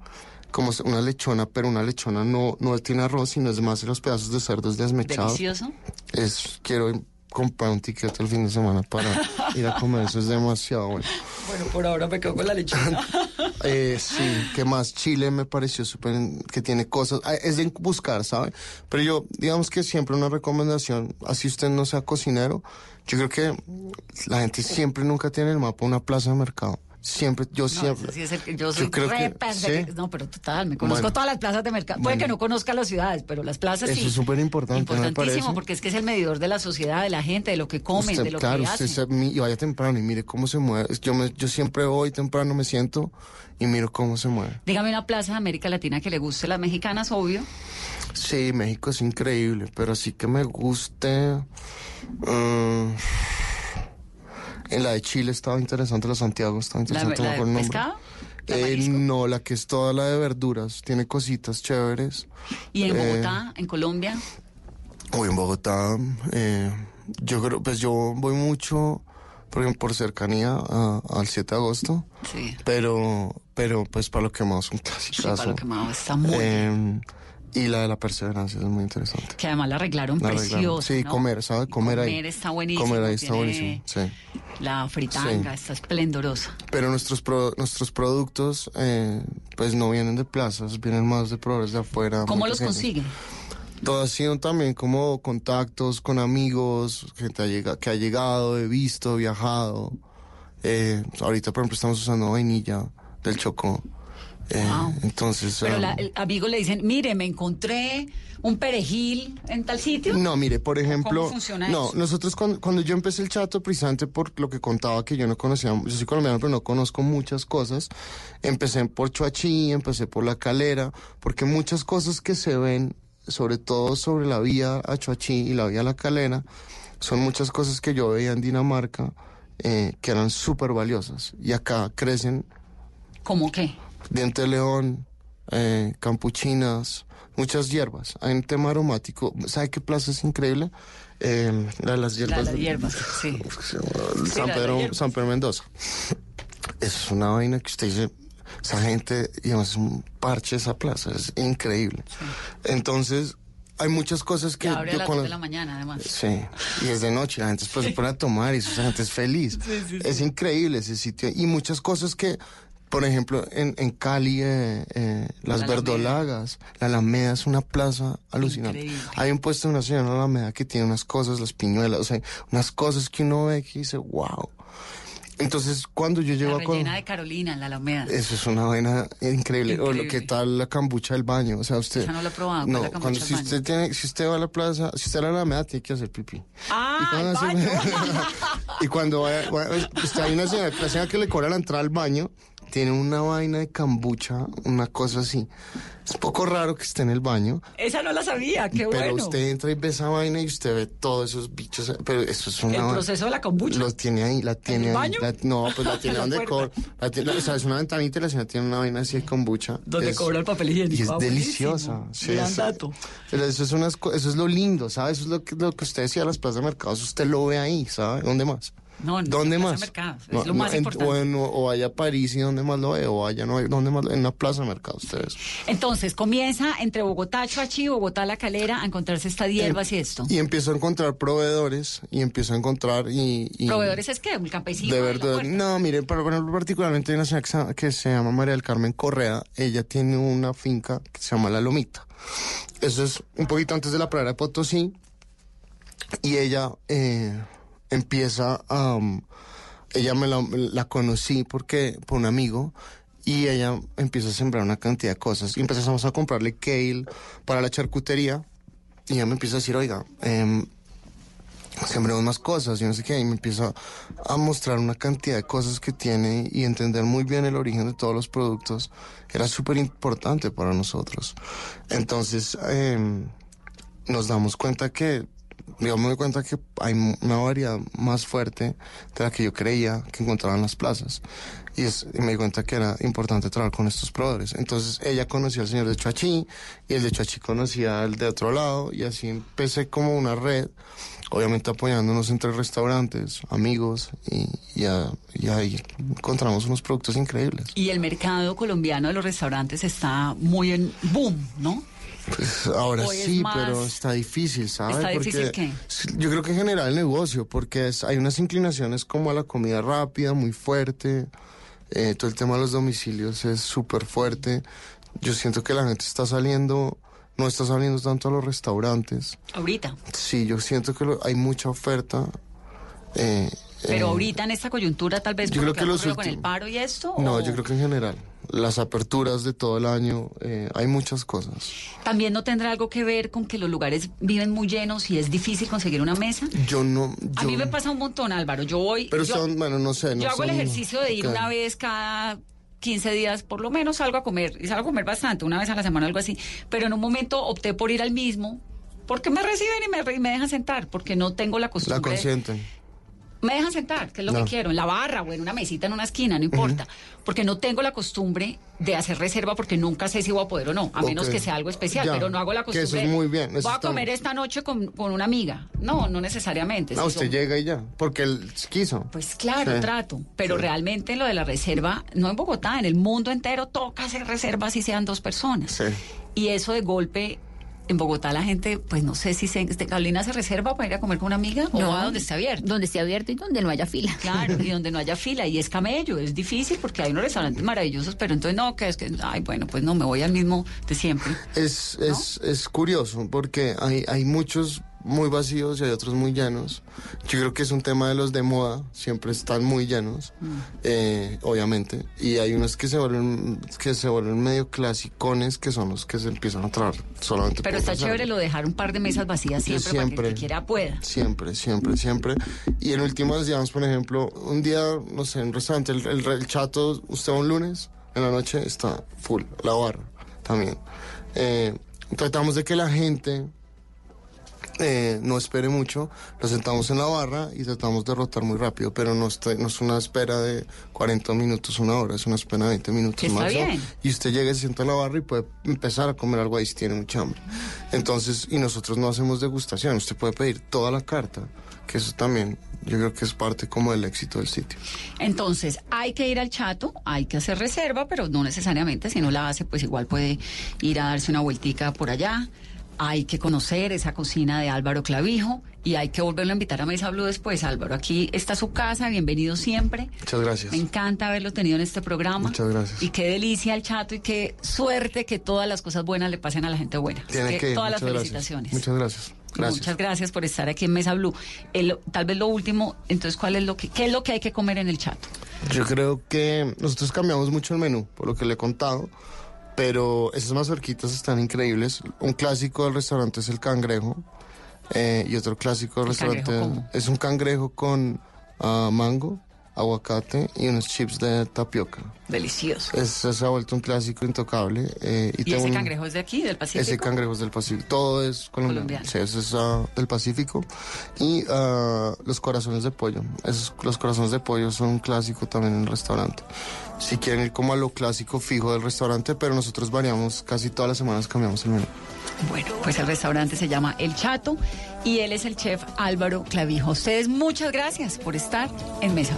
como una lechona, pero una lechona no, no tiene arroz, sino es más los pedazos de cerdo desmechados. Delicioso. Es, quiero comprar un ticket el fin de semana para ir a comer, eso es demasiado bueno. Bueno, por ahora me quedo con la lechona. (laughs) Eh, sí, que más Chile me pareció súper, que tiene cosas, ah, es de buscar, ¿sabe? Pero yo, digamos que siempre una recomendación, así usted no sea cocinero, yo creo que la gente siempre nunca tiene el mapa una plaza de mercado. Siempre, yo siempre. Sí es el que yo soy creo re que-. No, pero total, me conozco Bueno. todas las plazas de mercado. Puede Bueno. que no conozca las ciudades, pero las plazas sí. Eso es súper importante, ¿no me Importantísimo, porque es que es el medidor de la sociedad, de la gente, de lo que comen, Usted, de lo claro, que usted hacen. se- mi- y vaya temprano y mire cómo se mueve. Yo, me- yo siempre voy temprano, me siento y miro cómo se mueve. Dígame una plaza de América Latina que le guste, las mexicanas, obvio. Sí, México es increíble, pero sí que me guste. mm, en la de Chile estaba interesante, la de Santiago estaba La, interesante. no la acuerdo de pescado Eh, no, la que es toda la de verduras, tiene cositas chéveres. y en Eh, Bogotá, en Colombia. o en Bogotá, eh, yo creo, pues yo voy mucho, por por cercanía a- al 7 de agosto. Sí. Pero, pero pues para lo quemado es un Sí, clásico. para lo quemado está muy bien. Y la de la perseverancia es muy interesante. Que además la arreglaron La arreglaron. precioso. Sí, ¿no? comer, ¿sabe? Comer, ahí. Comer está buenísimo. Comer ahí está buenísimo, sí. La fritanga Sí. está esplendorosa. Pero nuestros pro- nuestros productos, eh, pues no vienen de plazas, vienen más de proveedores de afuera. ¿Cómo los consiguen? Todo ha sido también como contactos con amigos, gente que ha llegado, he visto, viajado. Eh, ahorita, por ejemplo, estamos usando vainilla del Chocó. Eh, Wow. Entonces... Pero um, la, el amigo le dicen, mire, me encontré un perejil en tal sitio. No, mire, por ejemplo, ¿Cómo funciona no, eso? nosotros cuando, cuando yo empecé el chato, precisamente por lo que contaba que yo no conocía, yo soy colombiano, pero no conozco muchas cosas, empecé por Chuachi, empecé por La Calera, porque muchas cosas que se ven, sobre todo sobre la vía a Chuachi y la vía a La Calera, son muchas cosas que yo veía en Dinamarca eh, que eran súper valiosas, y acá crecen ¿Cómo qué? Diente de león, eh, campuchinas, muchas hierbas. Hay un tema aromático. ¿Sabe qué plaza es increíble? Eh, la de las La hierbas. de las hierbas, sí. San, Sí, la Pedro, hierbas. San Pedro Mendoza. Es una vaina que usted dice, esa gente, digamos, es un parche esa plaza, es increíble. Entonces, hay muchas cosas que abre a las 2 conozco. de la mañana, además. Sí, y es de noche, la gente después se pone a tomar y esa gente es feliz. (laughs) Es increíble ese sitio. Y muchas cosas que, por ejemplo, en, en Cali, eh, eh, las La Alameda. verdolagas, la Alameda es una plaza alucinante. Increíble. Hay un puesto de una señora en la Alameda que tiene unas cosas, las piñuelas, o sea, unas cosas que uno ve que dice, wow. Entonces, cuando yo llego La a... Col- rellena de Carolina, en la Alameda. eso es una vaina increíble. O lo Increíble. que tal la cambucha del baño. O sea, usted. Esa no la he probado, No, ¿cuál es la cuando si usted tiene, si usted va a la plaza, si usted va a la Alameda, tiene que hacer pipí. Ah, y cuando, hace- (laughs) y cuando vaya, vaya- (laughs) usted hay una señora, la señora que le cobra la entrada al baño, tiene una vaina de cambucha, una cosa así. Es poco raro que esté en el baño. Esa no la sabía, qué pero bueno. usted entra y ve esa vaina y usted ve todos esos bichos. Pero eso es una. El proceso de la kombucha. Los tiene ahí, la tiene el ahí. baño? la- no, pues la (laughs) tiene la donde cobra. o sea, es una ventanita y la señora tiene una vaina así de kombucha. Donde Es- cobra el papel higiénico. Y es Ah, deliciosa. Sí, Gran dato. pero eso es, unas co- eso es lo lindo, ¿sabes? Eso es lo que, lo que usted decía, las plazas de mercados, usted lo ve ahí, ¿sabe? ¿Dónde más? No, en ¿Dónde la plaza más? mercados, es No, lo no, más en- importante. o, en- o vaya a París y donde más lo ve, o vaya no, donde más, en una plaza de mercado ustedes. Entonces, comienza entre Bogotá, Chuachi, Bogotá, La Calera, a encontrarse estas hierbas y esto. Y empiezo a encontrar proveedores, y empiezo a encontrar y... y- ¿Proveedores es qué? ¿Un campesino? De la verdad, no, mire, por ejemplo, particularmente hay una señora que se, que se llama María del Carmen Correa. Ella tiene una finca que se llama La Lomita. Eso es un poquito antes de la pradera de Potosí. Y ella eh, empieza a... um, ella me la, la conocí porque por un amigo y ella empieza a sembrar una cantidad de cosas. Y empezamos a comprarle kale para la charcutería. Y ella me empieza a decir, oiga, em, sembremos más cosas y no sé qué, y me empieza a mostrar una cantidad de cosas que tiene y entender muy bien el origen de todos los productos era súper importante para nosotros. Entonces, eh, nos damos cuenta que, digamos, me doy cuenta que hay una variedad más fuerte de la que yo creía que encontraba en las plazas. Y, es, y me di cuenta que era importante trabajar con estos proveedores. Entonces ella conocía al señor de Chuachi y el de Chuachi conocía al de otro lado y así empecé como una red, obviamente apoyándonos entre restaurantes, amigos y, y, a- y ahí encontramos unos productos increíbles. Y el mercado colombiano de los restaurantes está muy en boom, ¿no? Pues (laughs) ahora ¿O es sí, más- pero está difícil, ¿sabes? ¿Está difícil Porque qué? Yo creo que en general el negocio, porque es- hay unas inclinaciones como a la comida rápida, muy fuerte. Eh, todo el tema de los domicilios es súper fuerte. Yo siento que la gente está saliendo, no está saliendo tanto a los restaurantes. Ahorita. Sí, yo siento que lo- hay mucha oferta. eh, Pero eh, ahorita en esta coyuntura, tal vez yo creo que los ocurrido con el últimos- paro y esto. No, o yo creo que en general. Las aperturas de todo el año, eh, hay muchas cosas. También no tendrá algo que ver con que los lugares viven muy llenos y es difícil conseguir una mesa. Yo no. A mí me pasa un montón, Álvaro. Yo voy. Pero yo, son, bueno, no sé. No yo hago el ejercicio de ir una vez cada 15 días, por lo menos salgo a comer. Y salgo a comer bastante, una vez a la semana, algo así. Pero en un momento opté por ir al mismo. Porque me reciben y me, y me dejan sentar, porque no tengo la costumbre. La consienten. Me dejan sentar, que es lo No. que quiero, en la barra o en una mesita en una esquina, no importa. Porque no tengo la costumbre de hacer reserva porque nunca sé si voy a poder o no, a menos que sea algo especial, Ya, pero no hago la que eso costumbre. es muy bien, eso Voy a comer esta noche con, con una amiga. No, no necesariamente. No, Si usted son- llega y ya. Porque él quiso. Pues claro, Sí. trato. Pero realmente lo de la reserva, no en Bogotá, en el mundo entero toca hacer reservas si sean dos personas. Sí. Y eso de golpe, en Bogotá la gente, pues no sé si se, este, Carolina se reserva para ir a comer con una amiga o No. va donde esté abierto. Donde esté abierto y donde no haya fila. Claro, y (laughs) donde no haya fila. Y es camello, es difícil porque hay unos restaurantes maravillosos, pero entonces no, que es que, ay, bueno, pues no, me voy al mismo de siempre. Es, es, es curioso porque hay, hay muchos muy vacíos y hay otros muy llenos. Yo creo que es un tema de los de moda, siempre están muy llenos, eh, obviamente. Y hay unos que se vuelven que se vuelven medio clasicones, que son los que se empiezan a traer solamente Pero está reserva. chévere lo de dejar un par de mesas vacías Yo siempre, para que el siempre. que quiera pueda. Siempre, siempre, siempre. Y en últimas, digamos, por ejemplo, un día, no sé, en un restaurante, el, el- el chato, usted un lunes, en la noche está full, la barra también. Eh, tratamos de que la gente eh, no espere mucho, lo sentamos en la barra y tratamos de rotar muy rápido, pero no, está- no es una espera de 40 minutos, una hora, es una espera de 20 minutos está máximo. bien. Y usted llega y se sienta en la barra y puede empezar a comer algo ahí si tiene mucha hambre. Entonces, y nosotros no hacemos degustación, usted puede pedir toda la carta, que eso también yo creo que es parte como del éxito del sitio. Entonces, hay que ir al chato, hay que hacer reserva, pero no necesariamente, si no la hace, pues igual puede ir a darse una vueltica por allá. Hay que conocer esa cocina de Álvaro Clavijo y hay que volverlo a invitar a Mesa Blue después. Álvaro, aquí está su casa, bienvenido siempre. Muchas gracias. Me encanta haberlo tenido en este programa. Muchas gracias. Y qué delicia el chato y qué suerte que todas las cosas buenas le pasen a la gente buena. Tiene que, todas las gracias. felicitaciones. Muchas gracias. Gracias. Muchas gracias por estar aquí en Mesa Blue. El- tal vez lo último, entonces, ¿cuál es lo que, qué es lo que hay que comer en el chato? Yo creo que nosotros cambiamos mucho el menú, por lo que le he contado, pero esas mazorquitas están increíbles. Un clásico del restaurante es el cangrejo eh, y otro clásico del ¿El cangrejo restaurante es un cangrejo con ah, mango, aguacate y unos chips de tapioca. Delicioso. Es, se ha vuelto un clásico intocable. eh, y ¿Y ese un- cangrejo es de aquí, del Pacífico? Ese cangrejo es del Pacífico. Todo es colombiano. Colombiano. Sí, eso es ah, del Pacífico. Y ah, los corazones de pollo. Esos, los corazones de pollo son un clásico también en el restaurante. Si quieren ir como a lo clásico fijo del restaurante, pero nosotros variamos, casi todas las semanas cambiamos el menú. Bueno, pues el restaurante se llama El Chato y él es el chef Álvaro Clavijo. Ustedes muchas gracias por estar en Mesa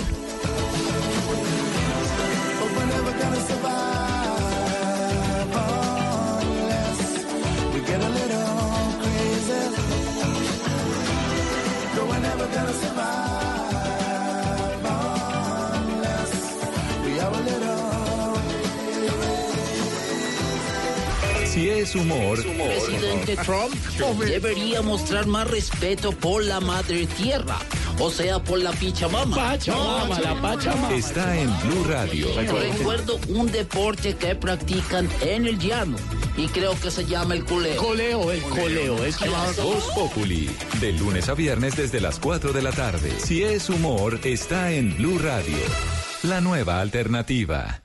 Si es humor, Presidente Trump debería mostrar más respeto por la madre tierra, o sea, por la Pichamama. Pachamama, la Pachamama. está en Blue Radio. Recuerdo un deporte que practican en el llano y creo que se llama el coleo. Coleo, el coleo, es Voz Populi, de lunes a viernes desde las 4 de la tarde. Si es humor, está en Blue Radio. La nueva alternativa.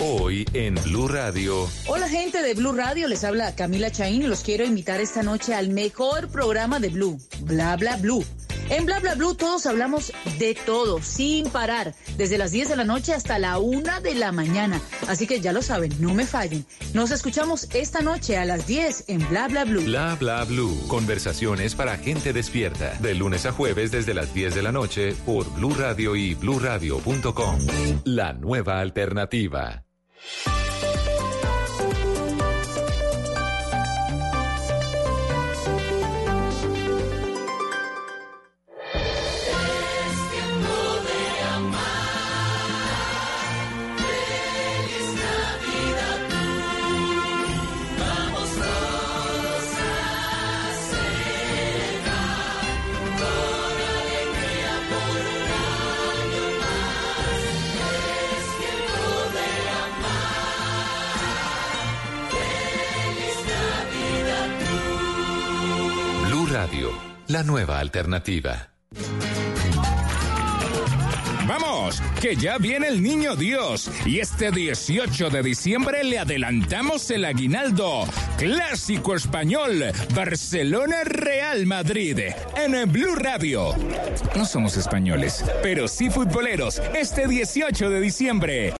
Hoy en Blue Radio. Hola gente de Blue Radio, les habla Camila Chaín y los quiero invitar esta noche al mejor programa de Blue, Bla Bla Blue. En Bla Bla Blue todos hablamos de todo, sin parar, desde las 10 de la noche hasta la 1 de la mañana. Así que ya lo saben, no me fallen. Nos escuchamos esta noche a las 10 en Bla Bla Blue. Bla bla blue. Conversaciones para gente despierta. De lunes a jueves desde las 10 de la noche por Blue Radio y bluradio.com. La nueva alternativa. La nueva alternativa. Vamos, que ya viene el niño Dios y este 18 de diciembre le adelantamos el aguinaldo. Clásico español, Barcelona Real Madrid, en Blue Radio. No somos españoles, pero sí futboleros, este 18 de diciembre.